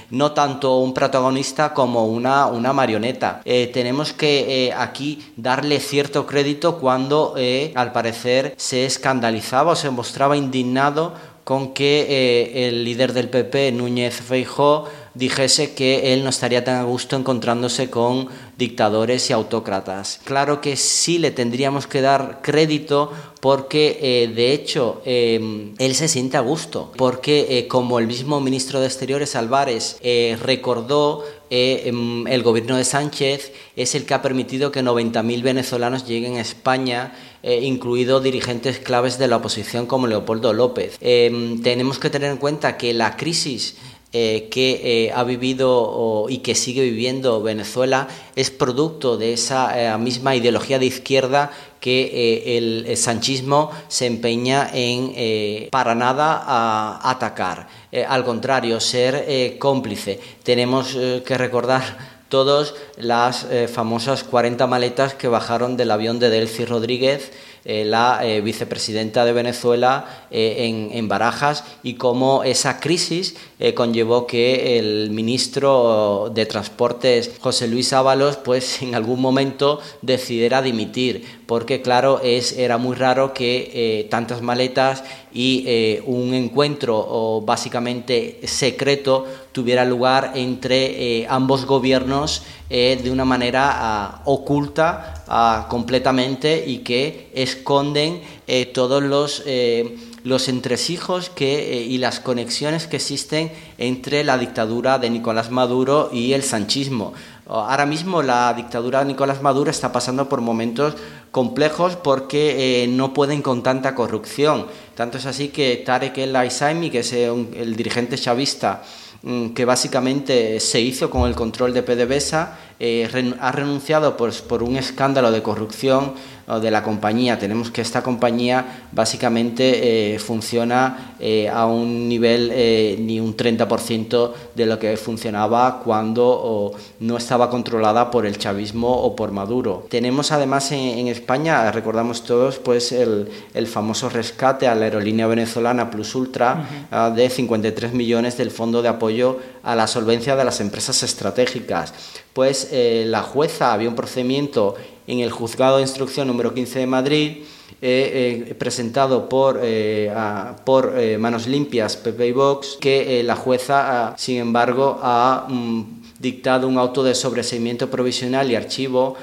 no tanto un protagonista como una, una marioneta. tenemos que aquí darle cierto crédito cuando al parecer se escandalizaba o se mostraba indignado con que el líder del PP, Núñez Feijó, dijese que él no estaría tan a gusto encontrándose con dictadores y autócratas. Claro que sí le tendríamos que dar crédito porque eh, de hecho em, él se siente a gusto, porque eh, como el mismo ministro de Exteriores Álvarez eh, recordó, em, el gobierno de Sánchez es el que ha permitido que 90.000 venezolanos lleguen a España incluido dirigentes claves de la oposición como Leopoldo López. Em, tenemos que tener en cuenta que la crisis eh, que eh, ha vivido y que sigue viviendo Venezuela es producto de esa eh, misma ideología de izquierda que el, sanchismo se empeña en para nada atacar. al contrario, ser cómplice. Tenemos que recordar todas las eh, famosas 40 maletas que bajaron del avión de Delcy Rodríguez eh, la eh, vicepresidenta de Venezuela eh, en, Barajas y cómo esa crisis conllevó que el ministro de Transportes, José Luis Ábalos, pues en algún momento decidiera dimitir, porque claro, es, era muy raro que tantas maletas y un encuentro básicamente secreto tuviera lugar entre ambos gobiernos de una manera ah, oculta ah, completamente y que esconden eh, todos los, eh, los entresijos que, eh, y las conexiones que existen entre la dictadura de Nicolás Maduro y el sanchismo. Ahora mismo la dictadura de Nicolás Maduro está pasando por momentos complejos porque no pueden con tanta corrupción. Tanto es así que Tarek El Aisaimi, que es el dirigente chavista, mm, que básicamente se hizo con el control de PDVSA, ha renunciado por un escándalo de corrupción de la compañía. Tenemos que esta compañía básicamente eh, funciona eh, a un nivel eh, ni un 30% de lo que funcionaba cuando no estaba controlada por el chavismo o por Maduro. Tenemos además en, España, recordamos todos, pues el, famoso rescate a la aerolínea venezolana Plus Ultra ah, de 53 millones del Fondo de Apoyo a la Solvencia de las Empresas Estratégicas. Pues la jueza había un procedimiento en el juzgado de instrucción número 15 de Madrid, eh, eh, presentado por, eh, por Manos Limpias, Pepe y Vox, que la jueza, ah, sin embargo, ha mm, dictado un auto de sobreseimiento provisional y archivo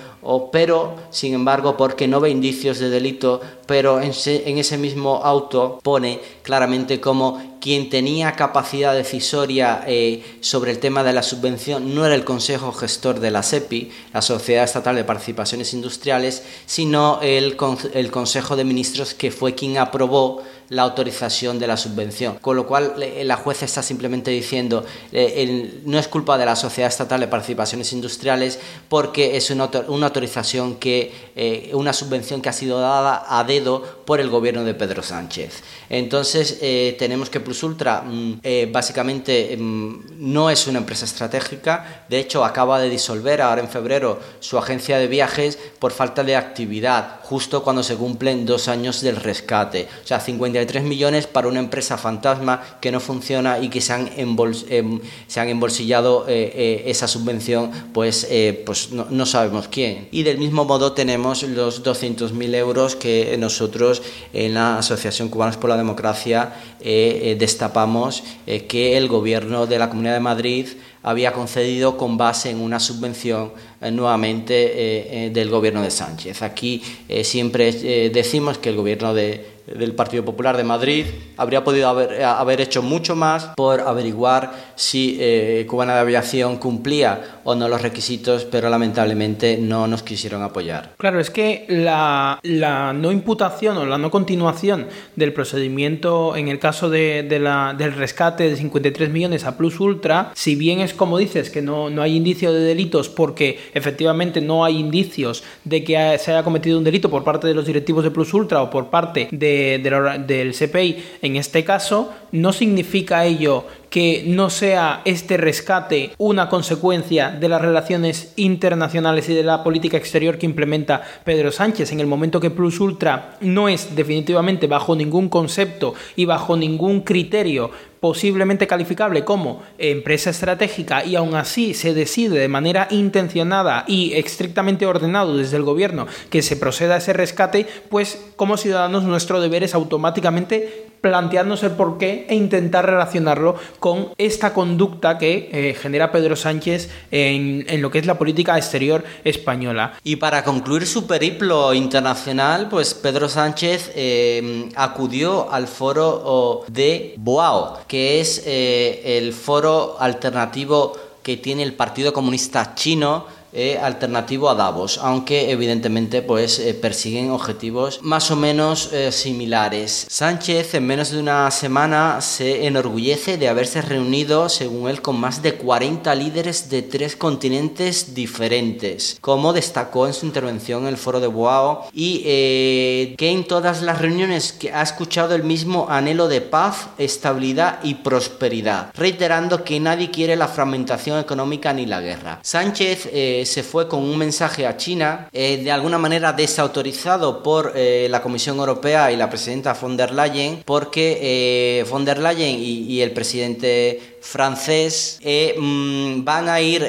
pero sin embargo porque no ve indicios de delito, pero en, ese mismo auto pone claramente como quien tenía capacidad decisoria eh, sobre el tema de la subvención no era el Consejo Gestor de la SEPI, la Sociedad Estatal de Participaciones Industriales, sino el Consejo de Ministros que fue quien aprobó la autorización de la subvención. Con lo cual, la jueza está simplemente diciendo, eh, no es culpa de la Sociedad Estatal de Participaciones Industriales porque es una, autorización que, eh, una subvención que ha sido dada a dedo por el gobierno de Pedro Sánchez. Entonces, eh, tenemos que Plus Ultra mm, básicamente mm, no es una empresa estratégica, de hecho acaba de disolver ahora en febrero su agencia de viajes por falta de actividad, justo cuando se cumplen dos años del rescate. O sea, 50 tres millones para una empresa fantasma que no funciona y que se han, em, se han embolsillado eh, eh, esa subvención, pues, eh, pues no, sabemos quién. Y del mismo modo tenemos los 200.000 euros que nosotros en la Asociación Cubanos por la Democracia destapamos que el gobierno de la Comunidad de Madrid había concedido con base en una subvención nuevamente del gobierno de Sánchez. Aquí siempre decimos que el gobierno de del Partido Popular de Madrid habría podido haber, haber hecho mucho más por averiguar si eh, Cubana de Aviación cumplía o no los requisitos, pero lamentablemente no nos quisieron apoyar. Claro, es que la, la no imputación o la no continuación del procedimiento en el caso de, la, del rescate de 53 millones a Plus Ultra, si bien es como dices que no, no hay indicio de delitos porque efectivamente no hay indicios de que se haya cometido un delito por parte de los directivos de Plus Ultra o por parte de, del CPI en este caso, no significa ello que no sea este rescate una consecuencia de las relaciones internacionales y de la política exterior que implementa Pedro Sánchez en el momento que Plus Ultra no es definitivamente bajo ningún concepto y bajo ningún criterio posiblemente calificable como empresa estratégica y aún así se decide de manera intencionada y estrictamente ordenado desde el gobierno que se proceda a ese rescate, pues como ciudadanos nuestro deber es automáticamente plantearnos el porqué e intentar relacionarlo con esta conducta que eh, genera Pedro Sánchez en, lo que es la política exterior española. Y para concluir su periplo internacional, pues Pedro Sánchez eh, acudió al foro de Boao, que es eh, el foro alternativo que tiene el Partido Comunista Chino alternativo a Davos, aunque evidentemente pues persiguen objetivos más o menos similares. Sánchez en menos de una semana se enorgullece de haberse reunido, según él, con más de 40 líderes de tres continentes diferentes, como destacó en su intervención en el foro de Boao, y eh, que en todas las reuniones que ha escuchado el mismo anhelo de paz, estabilidad y prosperidad, reiterando que nadie quiere la fragmentación económica ni la guerra. Sánchez eh, se fue con un mensaje a China, eh, de alguna manera desautorizado por la Comisión Europea y la presidenta von der Leyen, porque von der Leyen y el presidente francés mm, van a ir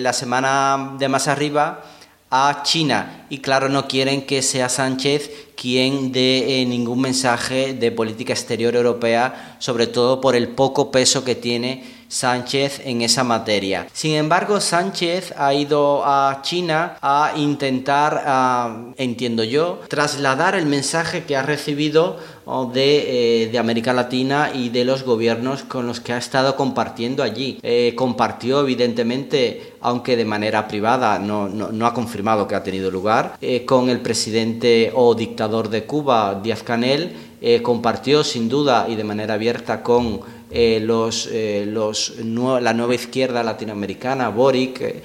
la semana de más arriba a China. Y claro no quieren que sea Sánchez quien dé eh, ningún mensaje de política exterior europea, sobre todo por el poco peso que tiene Sánchez en esa materia. Sin embargo, Sánchez ha ido a China a intentar, ah, entiendo yo, trasladar el mensaje que ha recibido eh, de, América Latina y de los gobiernos con los que ha estado compartiendo allí. Eh, compartió, evidentemente, aunque de manera privada, no, no, ha confirmado que ha tenido lugar, eh, con el presidente o dictador de Cuba, Díaz Canel, compartió sin duda y de manera abierta con los, los, la nueva izquierda latinoamericana, Boric,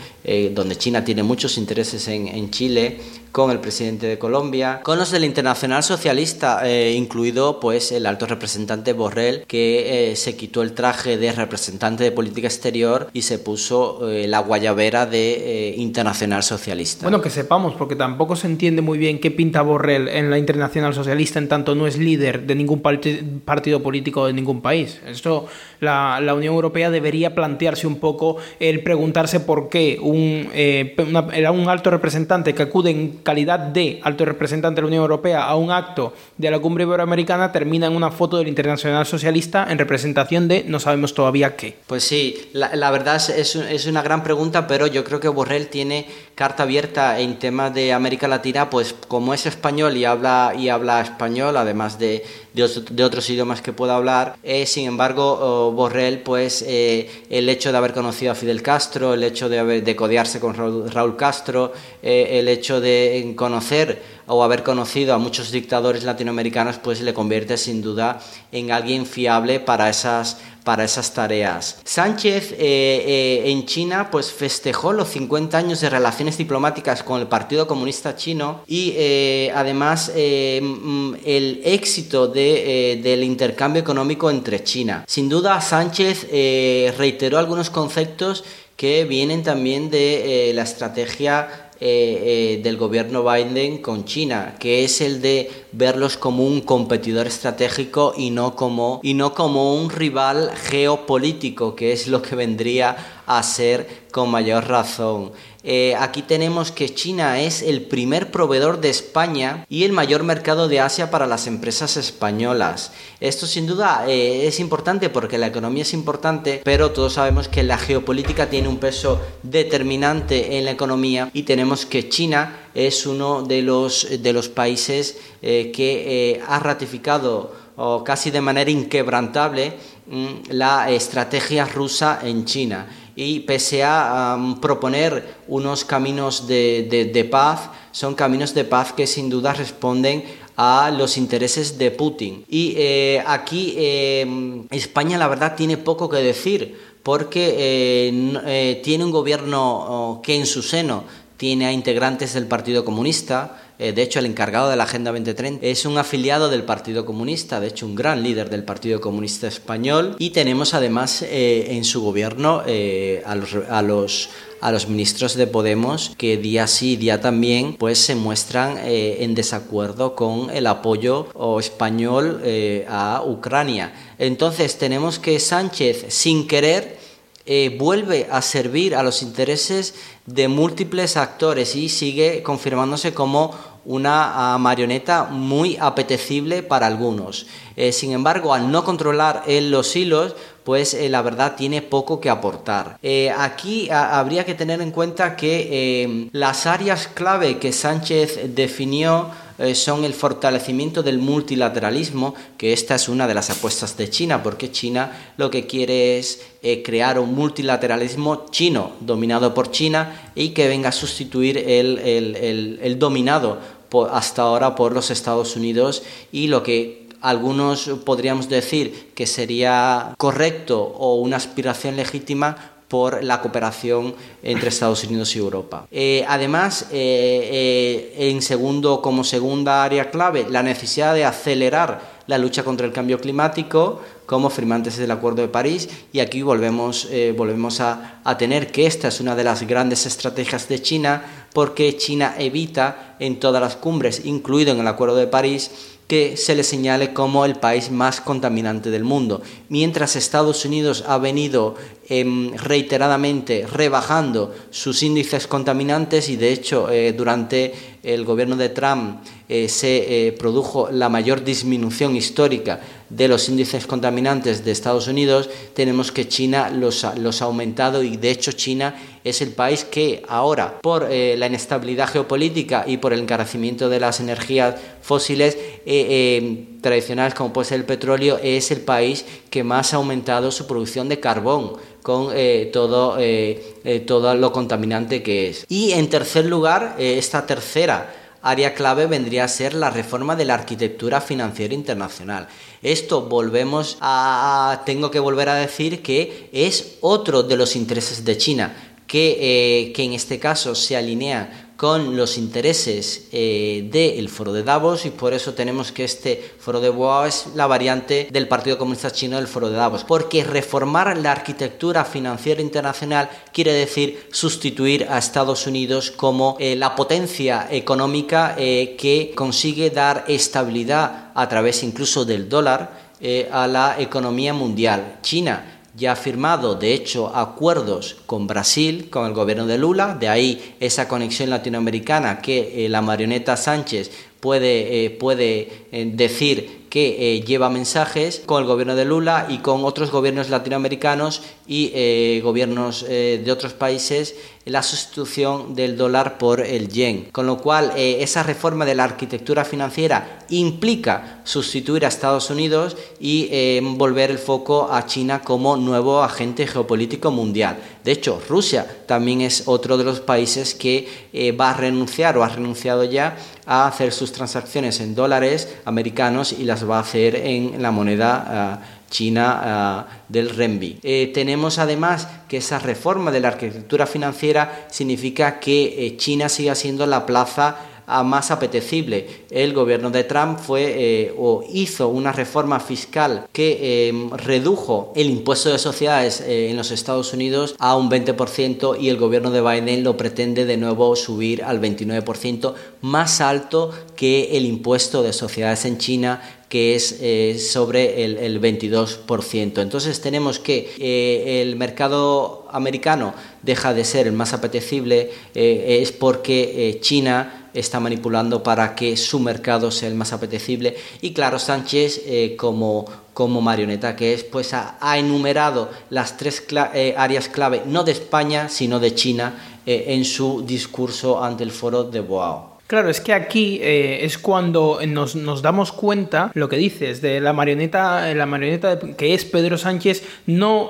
donde China tiene muchos intereses en, en Chile, con el presidente de Colombia, con los del Internacional Socialista, eh, incluido pues el alto representante Borrell, que eh, se quitó el traje de representante de política exterior y se puso eh, la guayabera de Internacional Socialista. Bueno, que sepamos, porque tampoco se entiende muy bien qué pinta Borrell en la Internacional Socialista, en tanto no es líder de ningún partido político de ningún país. Esto la, la, Unión Europea debería plantearse un poco el preguntarse por qué un, era un alto representante que acude en calidad de alto representante de la Unión Europea a un acto de la cumbre iberoamericana termina en una foto del Internacional Socialista en representación de no sabemos todavía qué. Pues sí, la, verdad es, es, una gran pregunta, pero yo creo que Borrell tiene carta abierta en temas de América Latina, pues como es español y habla, y habla español, además de, de, otros idiomas que pueda hablar, eh, sin embargo, oh, Borrell, pues eh, el hecho de haber conocido a Fidel Castro, el hecho de, haber, de codearse con Raúl, Castro, eh, el hecho de conocer o haber conocido a muchos dictadores latinoamericanos, pues le convierte sin duda en alguien fiable para esas para esas tareas. Sánchez eh, eh, en China pues festejó los 50 años de relaciones diplomáticas con el Partido Comunista Chino y eh, además mm, el éxito del intercambio económico entre China. Sin duda Sánchez reiteró algunos conceptos que vienen también de la estrategia eh, eh, del gobierno Biden con China, que es el de verlos como un competidor estratégico y no como, y no como un rival geopolítico, que es lo que vendría a ser con mayor razón. Eh, aquí tenemos que China es el primer proveedor de España y el mayor mercado de Asia para las empresas españolas. Esto sin duda eh, es importante porque la economía es importante, pero todos sabemos que la geopolítica tiene un peso determinante en la economía y tenemos que China es uno de los, de los países eh, que ha ratificado o casi de manera inquebrantable mm, la estrategia rusa en China y pese a proponer unos caminos de, paz, son caminos de paz que sin duda responden a los intereses de Putin. Y eh, aquí eh, España la verdad tiene poco que decir porque eh, tiene un gobierno que en su seno tiene a integrantes del Partido Comunista, eh, de hecho, el encargado de la Agenda 2030 es un afiliado del Partido Comunista, de hecho, un gran líder del Partido Comunista Español. Y tenemos además eh, en su gobierno eh, a, los, ministros de Podemos que día sí, día también, pues se muestran en desacuerdo con el apoyo español a Ucrania. Entonces tenemos que Sánchez, sin querer, vuelve a servir a los intereses de múltiples actores y sigue confirmándose como una ah, marioneta muy apetecible para algunos. Eh, sin embargo, al no controlar los hilos, pues eh, la verdad tiene poco que aportar. Eh, aquí habría que tener en cuenta que las áreas clave que Sánchez definió son el fortalecimiento del multilateralismo, que esta es una de las apuestas de China, porque China lo que quiere es crear un multilateralismo chino, dominado por China, y que venga a sustituir el, el dominado hasta ahora por los Estados Unidos y lo que algunos podríamos decir que sería correcto o una aspiración legítima por la cooperación entre Estados Unidos y Europa. Eh, además, eh, eh, en segundo, como segunda área clave, la necesidad de acelerar la lucha contra el cambio climático como firmantes del Acuerdo de París y aquí volvemos, volvemos a, a tener que esta es una de las grandes estrategias de China porque China evita en todas las cumbres, incluido en el Acuerdo de París, que se le señale como el país más contaminante del mundo, mientras Estados Unidos ha venido em, reiteradamente rebajando sus índices contaminantes y de hecho eh, durante el gobierno de Trump eh, se eh, produjo la mayor disminución histórica de los índices contaminantes de Estados Unidos, tenemos que China los ha, los ha aumentado y de hecho China es el país que ahora, por la inestabilidad geopolítica y por el encarecimiento de las energías fósiles eh, tradicionales como puede ser el petróleo, es el país que más ha aumentado su producción de carbón con todo, todo lo contaminante que es. Y en tercer lugar, esta tercera área clave vendría a ser la reforma de la arquitectura financiera internacional. Esto volvemos a, tengo que volver a decir que es otro de los intereses de China, que, eh, que en este caso se alinea con los intereses eh, del foro de Davos y por eso tenemos que este foro de Davos es la variante del Partido Comunista Chino del foro de Davos, porque reformar la arquitectura financiera internacional quiere decir sustituir a Estados Unidos como eh, la potencia económica eh, que consigue dar estabilidad a través incluso del dólar a la economía mundial. China ya ha firmado, de hecho, acuerdos con Brasil, con el gobierno de Lula, de ahí esa conexión latinoamericana que eh, la marioneta Sánchez puede, eh, puede eh, decir que lleva mensajes con el gobierno de Lula y con otros gobiernos latinoamericanos y gobiernos de otros países la sustitución del dólar por el yen. Con lo cual, eh, esa reforma de la arquitectura financiera implica sustituir a Estados Unidos y eh, volver el foco a China como nuevo agente geopolítico mundial. De hecho, Rusia también es otro de los países que eh, va a renunciar o ha renunciado ya a hacer sus transacciones en dólares americanos y las va a hacer en la moneda ah, China ah, del renminbi. Eh, tenemos además que esa reforma de la arquitectura financiera significa que eh, China siga siendo la plaza más apetecible. El gobierno de Trump fue eh, o hizo una reforma fiscal que em, redujo el impuesto de sociedades eh, en los Estados Unidos a un 20% y el gobierno de Biden lo pretende de nuevo subir al 29%, más alto que el impuesto de sociedades en China que es eh, sobre el, el, 22%. Entonces tenemos que el mercado americano deja de ser el más apetecible, es porque China está manipulando para que su mercado sea el más apetecible. Y claro, Sánchez, eh, como, como marioneta que es, pues ha, enumerado las tres eh, áreas clave, no de España, sino de China, eh, en su discurso ante el foro de Boao. Claro, es que aquí es cuando nos, damos cuenta, lo que dices, de la marioneta, la marioneta que es Pedro Sánchez, no,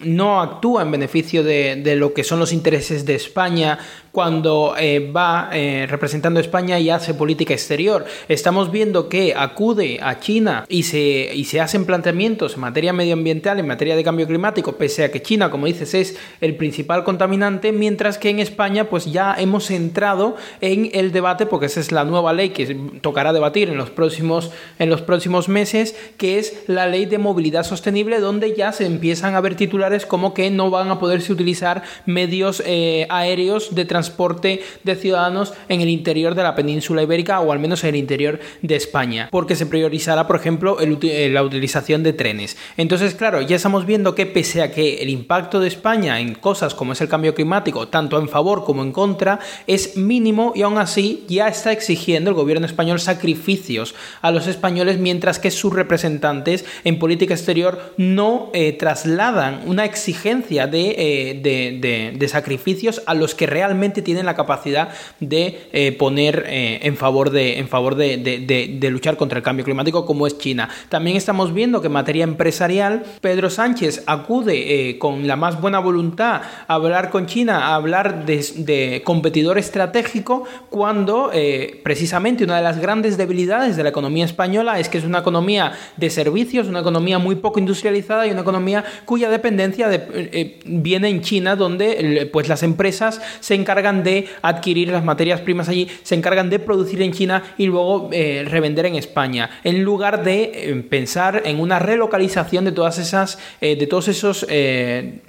no actúa en beneficio de, de, lo que son los intereses de España cuando eh, va eh, representando a España y hace política exterior. Estamos viendo que acude a China y se, y se hacen planteamientos en materia medioambiental, en materia de cambio climático, pese a que China, como dices, es el principal contaminante, mientras que en España pues ya hemos entrado en el debate porque esa es la nueva ley que tocará debatir en los próximos, en los próximos meses, que es la ley de movilidad sostenible, donde ya se empiezan a ver titulares como que no van a poderse utilizar medios eh, aéreos de transporte de ciudadanos en el interior de la península ibérica o al menos en el interior de España, porque se priorizará, por ejemplo, eh, la utilización de trenes. Entonces, claro, ya estamos viendo que pese a que el impacto de España en cosas como es el cambio climático, tanto en favor como en contra, es mínimo y aún así ya está exigiendo el gobierno español sacrificios a los españoles, mientras que sus representantes en política exterior no eh, trasladan una exigencia de, de, sacrificios a los que realmente tienen la capacidad de poner en favor, de, en favor de luchar contra el cambio climático, como es China. También estamos viendo que en materia empresarial, Pedro Sánchez acude con la más buena voluntad a hablar con China, a hablar de, competidor estratégico, cuando eh, precisamente una de las grandes debilidades de la economía española es que es una economía de servicios, una economía muy poco industrializada y una economía cuya dependencia de, eh, viene en China, donde pues las empresas se encargan de adquirir las materias primas allí, se encargan de producir en China y luego eh, revender en España, en lugar de pensar en una relocalización de todas esas, de todos esos,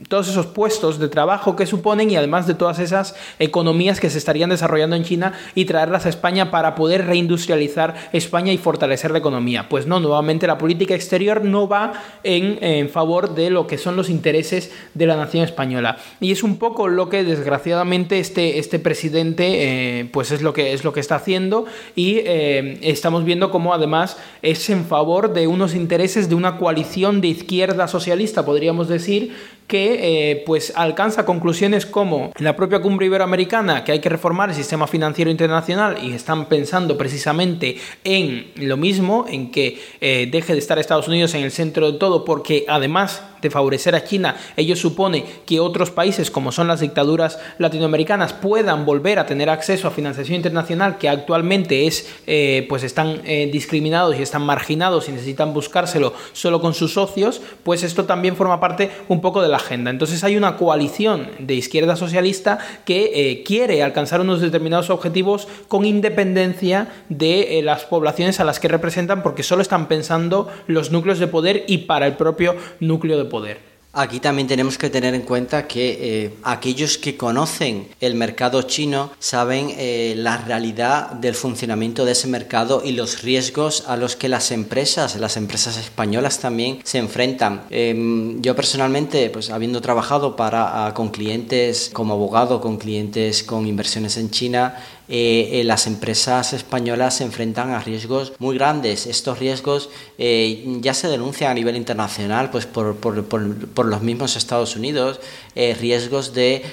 todos esos puestos de trabajo que suponen y además de todas esas economías que se estarían desarrollando en China y traerlas a España para poder reindustrializar España y fortalecer la economía. Pues no, nuevamente la política exterior no va en, favor de lo que son los intereses de la nación española. Y es un poco lo que desgraciadamente este, este presidente eh, pues es lo, que, es lo que está haciendo y eh, estamos viendo cómo además es en favor de unos intereses de una coalición de izquierda socialista, podríamos decir, que eh, pues alcanza conclusiones como la propia cumbre iberoamericana que hay que reformar el sistema financiero internacional y están pensando precisamente en lo mismo, en que eh, deje de estar Estados Unidos en el centro de todo porque además de favorecer a China, ello supone que otros países, como son las dictaduras latinoamericanas, puedan volver a tener acceso a financiación internacional que actualmente es, eh, pues están discriminados y están marginados y necesitan buscárselo solo con sus socios, pues esto también forma parte un poco de la agenda. Entonces hay una coalición de izquierda socialista que eh, quiere alcanzar unos determinados objetivos con independencia de las poblaciones a las que representan, porque solo están pensando los núcleos de poder y para el propio núcleo de poder. Aquí también tenemos que tener en cuenta que eh, aquellos que conocen el mercado chino saben eh, la realidad del funcionamiento de ese mercado y los riesgos a los que las empresas, las empresas españolas también se enfrentan. Em, yo personalmente, pues habiendo trabajado para, con clientes como abogado, con clientes con inversiones en China, eh, las empresas españolas se enfrentan a riesgos muy grandes. Estos riesgos eh, ya se denuncian a nivel internacional pues por, por, por, los mismos Estados Unidos, eh, riesgos de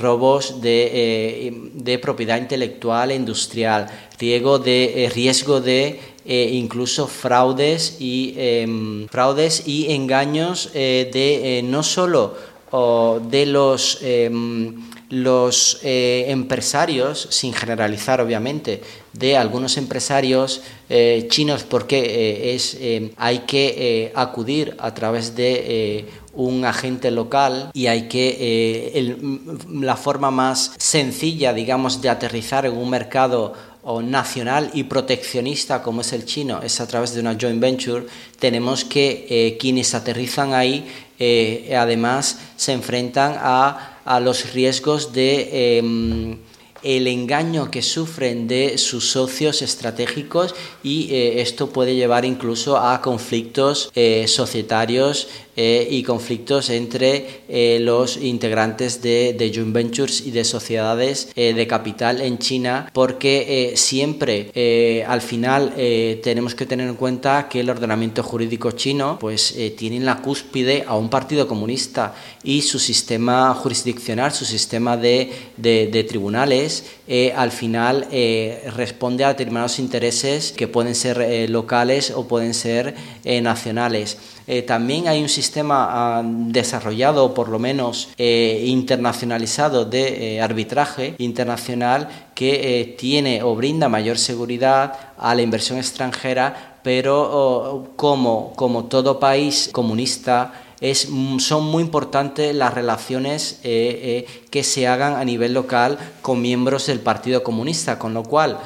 robos de, de, propiedad intelectual e industrial, riesgo de, riesgo de incluso fraudes y, em, fraudes y engaños de no solo de los em, los eh, empresarios, sin generalizar obviamente, de algunos empresarios eh, chinos porque eh, es, hay que acudir a través de un agente local y hay que la forma más sencilla digamos de aterrizar en un mercado nacional y proteccionista como es el chino es a través de una joint venture. Tenemos que quienes aterrizan ahí además se enfrentan a a los riesgos de em, el engaño que sufren de sus socios estratégicos y eh, esto puede llevar incluso a conflictos eh, societarios eh, y conflictos entre eh, los integrantes de, de, joint ventures y de sociedades eh, de capital en China, porque siempre al final tenemos que tener en cuenta que el ordenamiento jurídico chino pues tiene en la cúspide a un partido comunista y su sistema jurisdiccional, su sistema de, de, de tribunales, al final responde a determinados intereses que pueden ser locales o pueden ser nacionales. Eh, también hay un sistema ah, desarrollado, por lo menos eh, internacionalizado, de eh, arbitraje internacional que tiene o brinda mayor seguridad a la inversión extranjera, pero oh, como, como todo país comunista, es, mm, son muy importantes las relaciones que se hagan a nivel local con miembros del Partido Comunista, con lo cual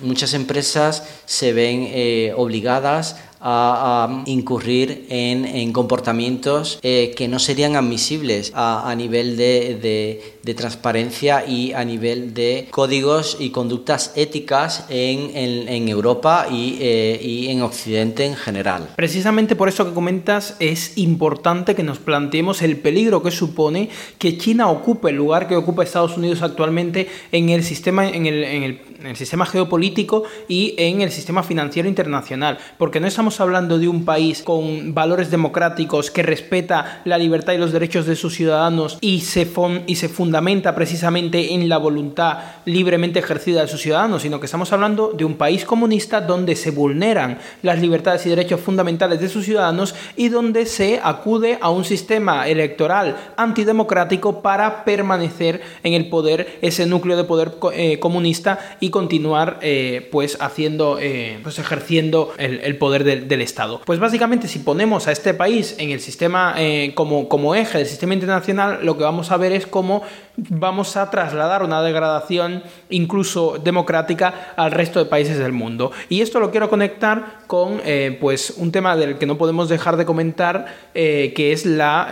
muchas empresas se ven obligadas a, incurrir en, comportamientos eh, que no serían admisibles a, nivel de, transparencia y a nivel de códigos y conductas éticas en, Europa eh, y, en Occidente en general. Precisamente por eso que comentas es importante que nos planteemos el peligro que supone que China ocupe el lugar que ocupa Estados Unidos actualmente en el sistema, en el en el sistema geopolítico y en el sistema financiero internacional, porque no estamos hablando de un país con valores democráticos que respeta la libertad y los derechos de sus ciudadanos y se, y se fundamenta precisamente en la voluntad libremente ejercida de sus ciudadanos, sino que estamos hablando de un país comunista donde se vulneran las libertades y derechos fundamentales de sus ciudadanos y donde se acude a un sistema electoral antidemocrático para permanecer en el poder, ese núcleo de poder eh, comunista y continuar eh, pues haciendo, eh, pues ejerciendo el, poder del, Estado. Pues básicamente si ponemos a este país en el sistema eh, como, como eje del sistema internacional, lo que vamos a ver es cómo vamos a trasladar una degradación incluso democrática al resto de países del mundo. Y esto lo quiero conectar con pues un tema del que no podemos dejar de comentar, que es la,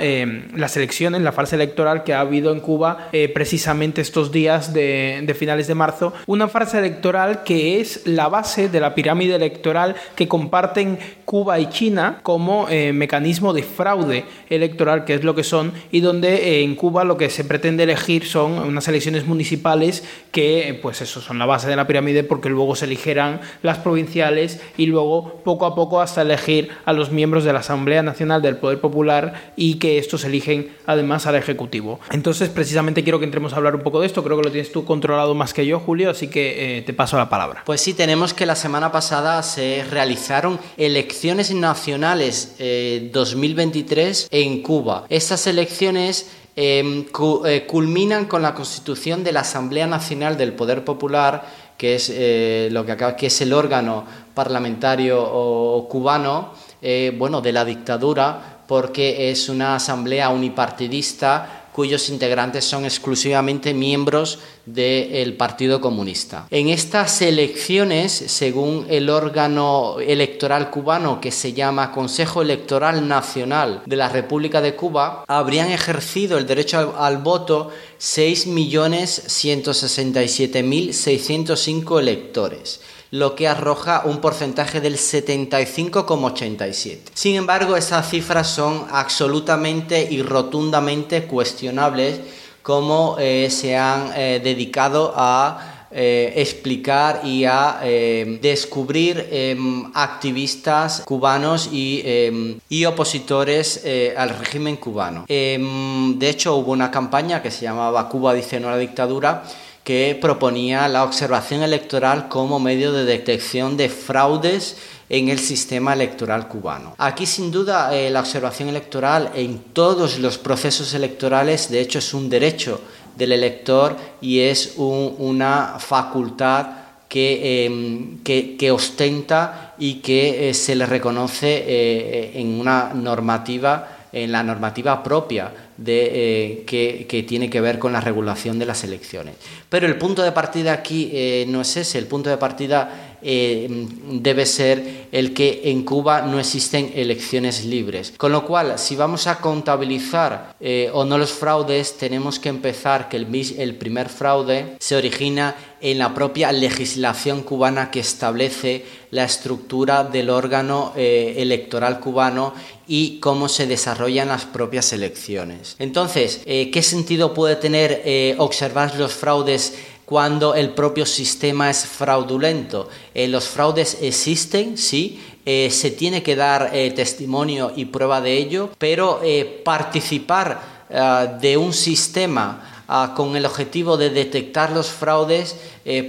las elecciones, la farsa electoral que ha habido en Cuba precisamente estos días de, de finales de marzo. Una farsa electoral que es la base de la pirámide electoral que comparten Cuba y China como eh, mecanismo de fraude electoral, que es lo que son, y donde eh, en Cuba lo que se pretende elegir son unas elecciones municipales que, pues eso, son la base de la pirámide porque luego se eligieran las provinciales y luego poco a poco hasta elegir a los miembros de la Asamblea Nacional del Poder Popular y que estos eligen además al Ejecutivo. Entonces, precisamente quiero que entremos a hablar un poco de esto, creo que lo tienes tú controlado más que yo, Julio, así que eh, te paso la palabra. Pues sí, tenemos que la semana pasada se realizaron elecciones nacionales 2023 eh, en Cuba. Estas elecciones em, eh, culminan con la constitución de la Asamblea Nacional del Poder Popular, que es lo que acaba, que es el órgano parlamentario cubano, bueno, de la dictadura, porque es una asamblea unipartidista cuyos integrantes son exclusivamente miembros del Partido Comunista. En estas elecciones, según el órgano electoral cubano que se llama Consejo Electoral Nacional de la República de Cuba, habrían ejercido el derecho al, voto 6.167.605 electores lo que arroja un porcentaje del 75,87. Sin embargo, esas cifras son absolutamente y rotundamente cuestionables como eh, se han eh, dedicado a eh, explicar y a descubrir em, activistas cubanos y, em, y opositores al régimen cubano. Em, de hecho, hubo una campaña que se llamaba Cuba dice no a la dictadura que proponía la observación electoral como medio de detección de fraudes en el sistema electoral cubano. Aquí sin duda eh, la observación electoral en todos los procesos electorales de hecho es un derecho del elector y es una facultad que, em, que, ostenta y que eh, se le reconoce eh, en una normativa, en la normativa propia de, que, que, tiene que ver con la regulación de las elecciones. Pero el punto de partida aquí eh, no es ese, el punto de partida eh, debe ser el que en Cuba no existen elecciones libres. Con lo cual, si vamos a contabilizar eh, o no los fraudes, tenemos que empezar que el, el primer fraude se origina en la propia legislación cubana que establece la estructura del órgano electoral cubano y cómo se desarrollan las propias elecciones. Entonces, ¿qué sentido puede tener observar los fraudes cuando el propio sistema es fraudulento. Eh, los fraudes existen, sí, eh, se tiene que dar eh, testimonio y prueba de ello, pero participar de un sistema ah, con el objetivo de detectar los fraudes,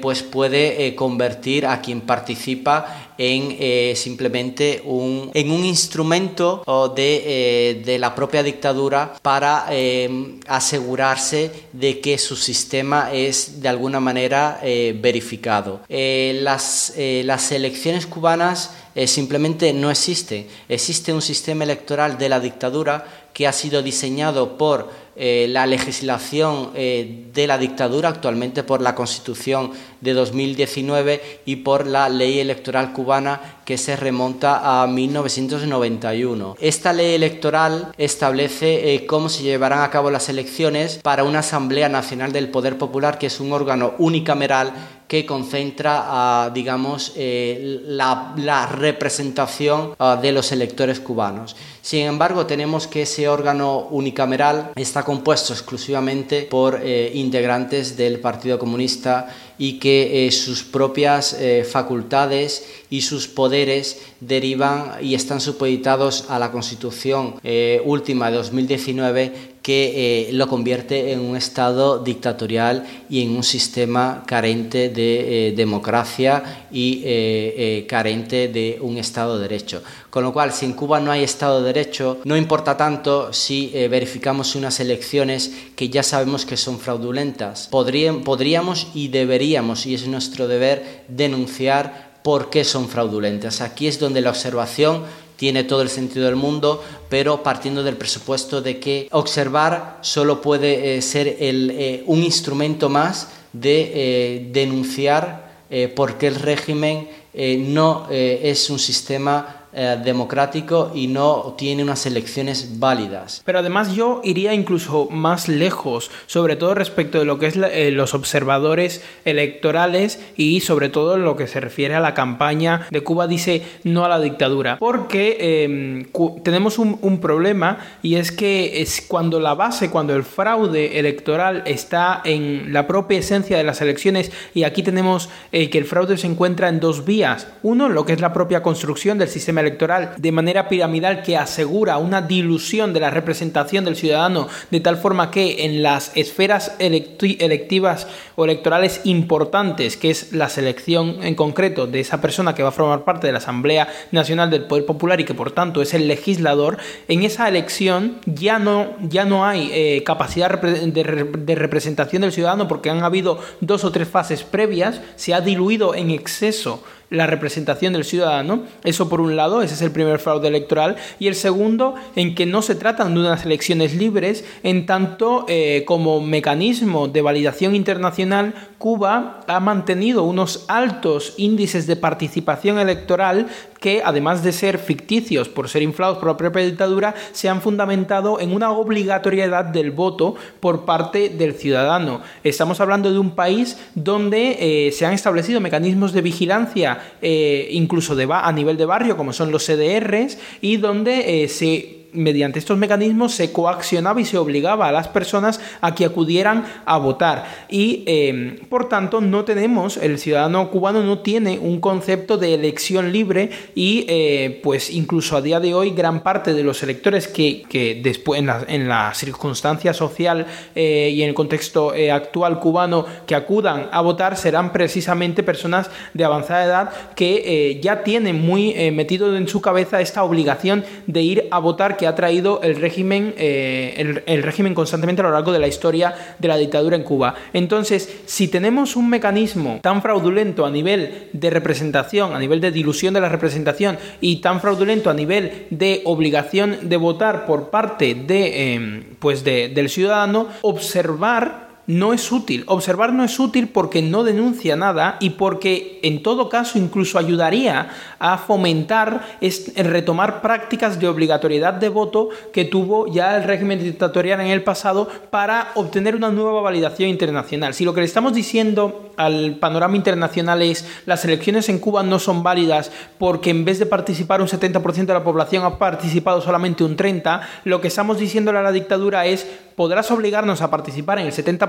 pues puede convertir a quien participa en eh, simplemente un, en un instrumento de, eh, de, la propia dictadura para em, asegurarse de que su sistema es de alguna manera eh, verificado. las, las elecciones cubanas simplemente no existen. Existe un sistema electoral de la dictadura que ha sido diseñado por eh, la legislación eh, de la dictadura, actualmente por la Constitución de 2019 y por la ley electoral cubana que se remonta a 1991. Esta ley electoral establece eh, cómo se llevarán a cabo las elecciones para una Asamblea Nacional del Poder Popular, que es un órgano unicameral que concentra, digamos, la, representación de los electores cubanos. Sin embargo, tenemos que ese órgano unicameral está compuesto exclusivamente por eh, integrantes del Partido Comunista y que eh, sus propias eh, facultades y sus poderes derivan y están supeditados a la Constitución última de 2019 que lo convierte en un Estado dictatorial y en un sistema carente de democracia y carente de un Estado de Derecho. Con lo cual, si en Cuba no hay Estado de Derecho, no importa tanto si eh, verificamos unas elecciones que ya sabemos que son fraudulentas. podríamos y deberíamos, y es nuestro deber, denunciar por qué son fraudulentas. Aquí es donde la observación tiene todo el sentido del mundo, pero partiendo del presupuesto de que observar solo puede eh, ser eh, un instrumento más de denunciar por qué el régimen no es un sistema eh, democrático y no tiene unas elecciones válidas. Pero además yo iría incluso más lejos, sobre todo respecto de lo que es eh, los observadores electorales y sobre todo lo que se refiere a la campaña de Cuba dice no a la dictadura. Porque em, tenemos un, problema y es que es cuando la base, cuando el fraude electoral está en la propia esencia de las elecciones y aquí tenemos eh, que el fraude se encuentra en dos vías. Uno, lo que es la propia construcción del sistema electoral de manera piramidal que asegura una dilución de la representación del ciudadano de tal forma que en las esferas electivas o electorales importantes, que es la selección en concreto de esa persona que va a formar parte de la Asamblea Nacional del Poder Popular y que por tanto es el legislador, en esa elección ya no, ya no hay eh, capacidad de representación del ciudadano porque han habido dos o tres fases previas, se ha diluido en exceso la representación del ciudadano. Eso por un lado, ese es el primer fraude electoral. Y el segundo, en que no se tratan de unas elecciones libres, en tanto eh, como mecanismo de validación internacional, Cuba ha mantenido unos altos índices de participación electoral que, además de ser ficticios por ser inflados por la propia dictadura, se han fundamentado en una obligatoriedad del voto por parte del ciudadano. Estamos hablando de un país donde eh, se han establecido mecanismos de vigilancia, eh, incluso de a nivel de barrio, como son los CDRs, y donde eh, se mediante estos mecanismos se coaccionaba y se obligaba a las personas a que acudieran a votar. Y em, por tanto no tenemos, el ciudadano cubano no tiene un concepto de elección libre y eh, pues incluso a día de hoy gran parte de los electores que, después en la, en la, circunstancia social eh, y en el contexto eh, actual cubano que acudan a votar serán precisamente personas de avanzada edad que ya tienen muy metido en su cabeza esta obligación de ir a votar que ha traído el régimen, eh, el, régimen constantemente a lo largo de la historia de la dictadura en Cuba. Entonces, si tenemos un mecanismo tan fraudulento a nivel de representación, a nivel de dilución de la representación y tan fraudulento a nivel de obligación de votar por parte de, em, pues del ciudadano, observar no es útil. Observar no es útil porque no denuncia nada y porque en todo caso incluso ayudaría a fomentar, retomar prácticas de obligatoriedad de voto que tuvo ya el régimen dictatorial en el pasado para obtener una nueva validación internacional. Si lo que le estamos diciendo al panorama internacional es las elecciones en Cuba no son válidas porque en vez de participar un 70% de la población ha participado solamente un 30%, lo que estamos diciéndole a la dictadura es podrás obligarnos a participar en el 70%,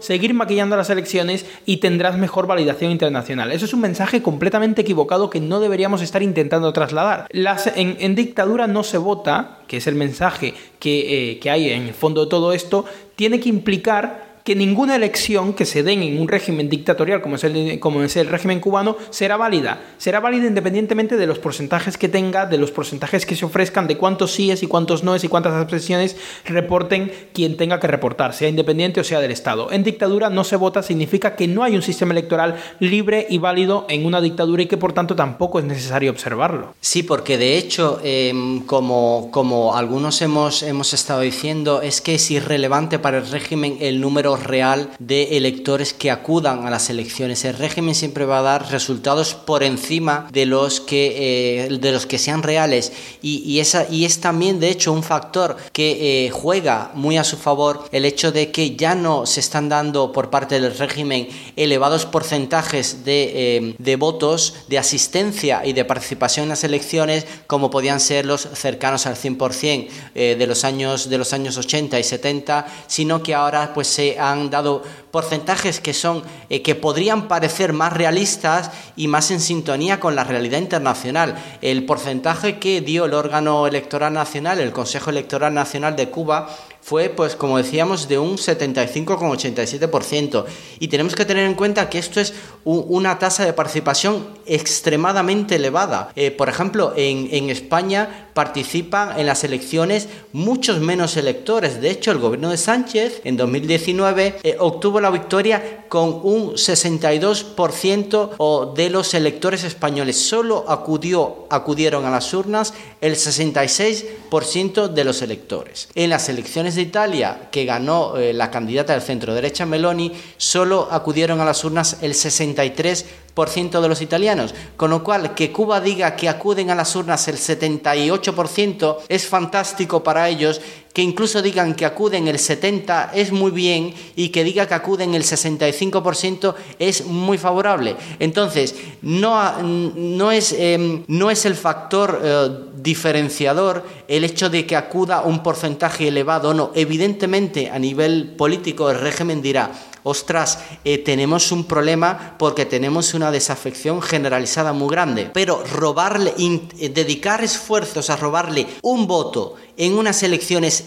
seguir maquillando las elecciones y tendrás mejor validación internacional. Eso es un mensaje completamente equivocado que no deberíamos estar intentando trasladar. en, dictadura no se vota, que es el mensaje que, eh, que hay en el fondo de todo esto, tiene que implicar que ninguna elección que se den en un régimen dictatorial como es el, como es el régimen cubano será válida. Será válida independientemente de los porcentajes que tenga, de los porcentajes que se ofrezcan, de cuántos síes y cuántos noes y cuántas abstenciones reporten quien tenga que reportar, sea independiente o sea del Estado. En dictadura no se vota significa que no hay un sistema electoral libre y válido en una dictadura y que por tanto tampoco es necesario observarlo. Sí, porque de hecho, em, como, como algunos hemos, hemos estado diciendo, es que es irrelevante para el régimen el número real de electores que acudan a las elecciones. El régimen siempre va a dar resultados por encima de los que, eh, de los que sean reales y, esa, y es también de hecho un factor que eh, juega muy a su favor el hecho de que ya no se están dando por parte del régimen elevados porcentajes de, em, de votos, de asistencia y de participación en las elecciones como podían ser los cercanos al 100% eh, de, los años, de los años 80 y 70, sino que ahora pues se han dado porcentajes que son eh, que podrían parecer más realistas y más en sintonía con la realidad internacional. El porcentaje que dio el órgano electoral nacional, el Consejo Electoral Nacional de Cuba, fue, pues como decíamos, de un 75,87%. Y tenemos que tener en cuenta que esto es una tasa de participación extremadamente elevada. Eh, por ejemplo, en, en, España participan en las elecciones muchos menos electores. De hecho, el gobierno de Sánchez en 2019 eh, obtuvo la victoria con un 62% de los electores españoles. Solo acudió, acudieron a las urnas el 66% de los electores. En las elecciones de Italia, que ganó eh, la candidata del centro derecha Meloni, solo acudieron a las urnas el 63% de los italianos. Con lo cual, que Cuba diga que acuden a las urnas el 78% es fantástico para ellos, que incluso digan que acuden el 70% es muy bien y que diga que acuden el 65% es muy favorable. Entonces, no, no, es, em, no es el factor eh, diferenciador el hecho de que acuda un porcentaje elevado no. Evidentemente, a nivel político, el régimen dirá, ostras, eh, tenemos un problema porque tenemos una desafección generalizada muy grande. Pero robarle, eh, dedicar esfuerzos a robarle un voto en unas elecciones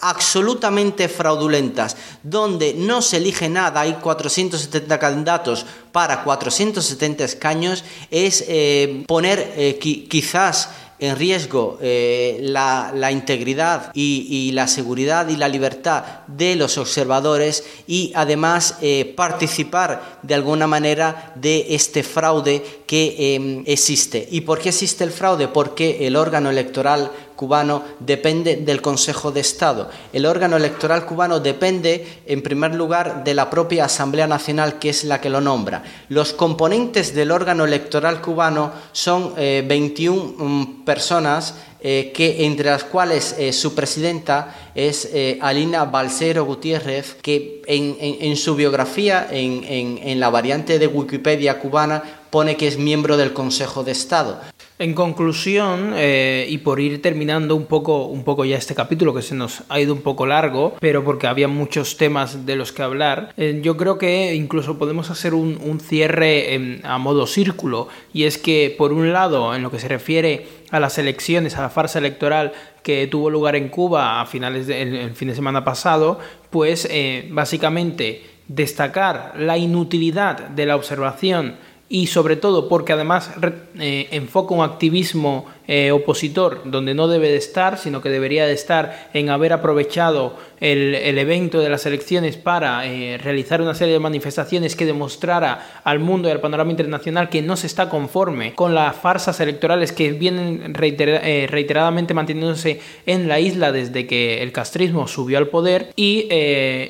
absolutamente fraudulentas, donde no se elige nada, hay 470 candidatos para 470 escaños, es eh, poner quizás en riesgo eh, la, integridad y, la seguridad y la libertad de los observadores y además eh, participar de alguna manera de este fraude que em, existe. ¿Y por qué existe el fraude? Porque el órgano electoral cubano depende del Consejo de Estado. El órgano electoral cubano depende, en primer lugar, de la propia Asamblea Nacional, que es la que lo nombra. Los componentes del órgano electoral cubano son 21 eh, mm, personas eh, que entre las cuales eh, su presidenta es Alina Balcero Gutiérrez, que en, su biografía, en la variante de Wikipedia cubana, pone que es miembro del Consejo de Estado. En conclusión, eh, y por ir terminando un poco, un poco ya este capítulo que se nos ha ido un poco largo, pero porque había muchos temas de los que hablar, eh, yo creo que incluso podemos hacer un, cierre a modo círculo, y es que por un lado, en lo que se refiere a las elecciones, a la farsa electoral que tuvo lugar en Cuba a finales del fin de semana pasado, pues eh, básicamente destacar la inutilidad de la observación y sobre todo porque además enfoca un activismo eh, opositor donde no debe de estar, sino que debería de estar en haber aprovechado el, evento de las elecciones para eh, realizar una serie de manifestaciones que demostrara al mundo y al panorama internacional que no se está conforme con las farsas electorales que vienen eh, reiteradamente manteniéndose en la isla desde que el castrismo subió al poder. Y,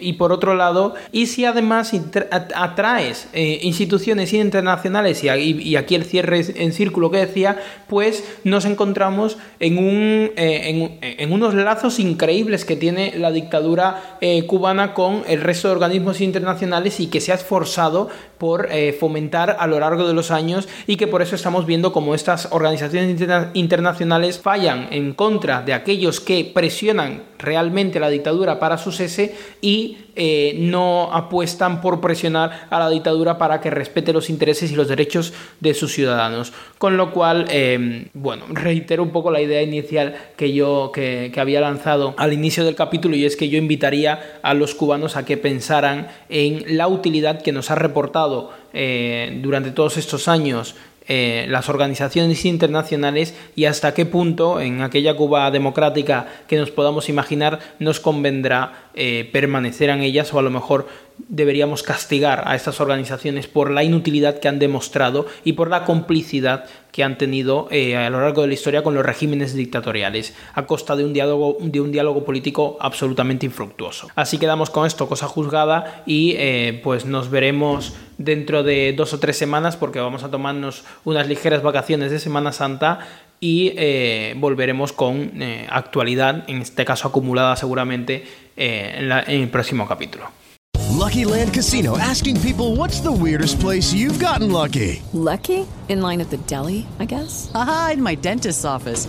y por otro lado, y si además atraes instituciones internacionales y, y aquí el cierre en círculo que decía, pues no encontramos en, un, eh, en, unos lazos increíbles que tiene la dictadura eh, cubana con el resto de organismos internacionales y que se ha esforzado por eh, fomentar a lo largo de los años y que por eso estamos viendo como estas organizaciones internacionales fallan en contra de aquellos que presionan realmente la dictadura para su cese y eh, no apuestan por presionar a la dictadura para que respete los intereses y los derechos de sus ciudadanos. Con lo cual, eh, bueno, reitero un poco la idea inicial que yo que, había lanzado al inicio del capítulo y es que yo invitaría a los cubanos a que pensaran en la utilidad que nos ha reportado eh, durante todos estos años eh, las organizaciones internacionales y hasta qué punto en aquella Cuba democrática que nos podamos imaginar nos convendrá eh, permanecer en ellas o a lo mejor deberíamos castigar a estas organizaciones por la inutilidad que han demostrado y por la complicidad que han tenido eh, a lo largo de la historia con los regímenes dictatoriales, a costa de un diálogo, de un diálogo político absolutamente infructuoso. Así quedamos con esto, cosa juzgada, y eh, pues nos veremos dentro de dos o tres semanas porque vamos a tomarnos unas ligeras vacaciones de Semana Santa y eh, volveremos con actualidad, en este caso acumulada seguramente, en el próximo capítulo. Lucky Land Casino asking people what's the weirdest place you've gotten lucky? Lucky? In line at the deli, I guess? Aha, in my dentist's office.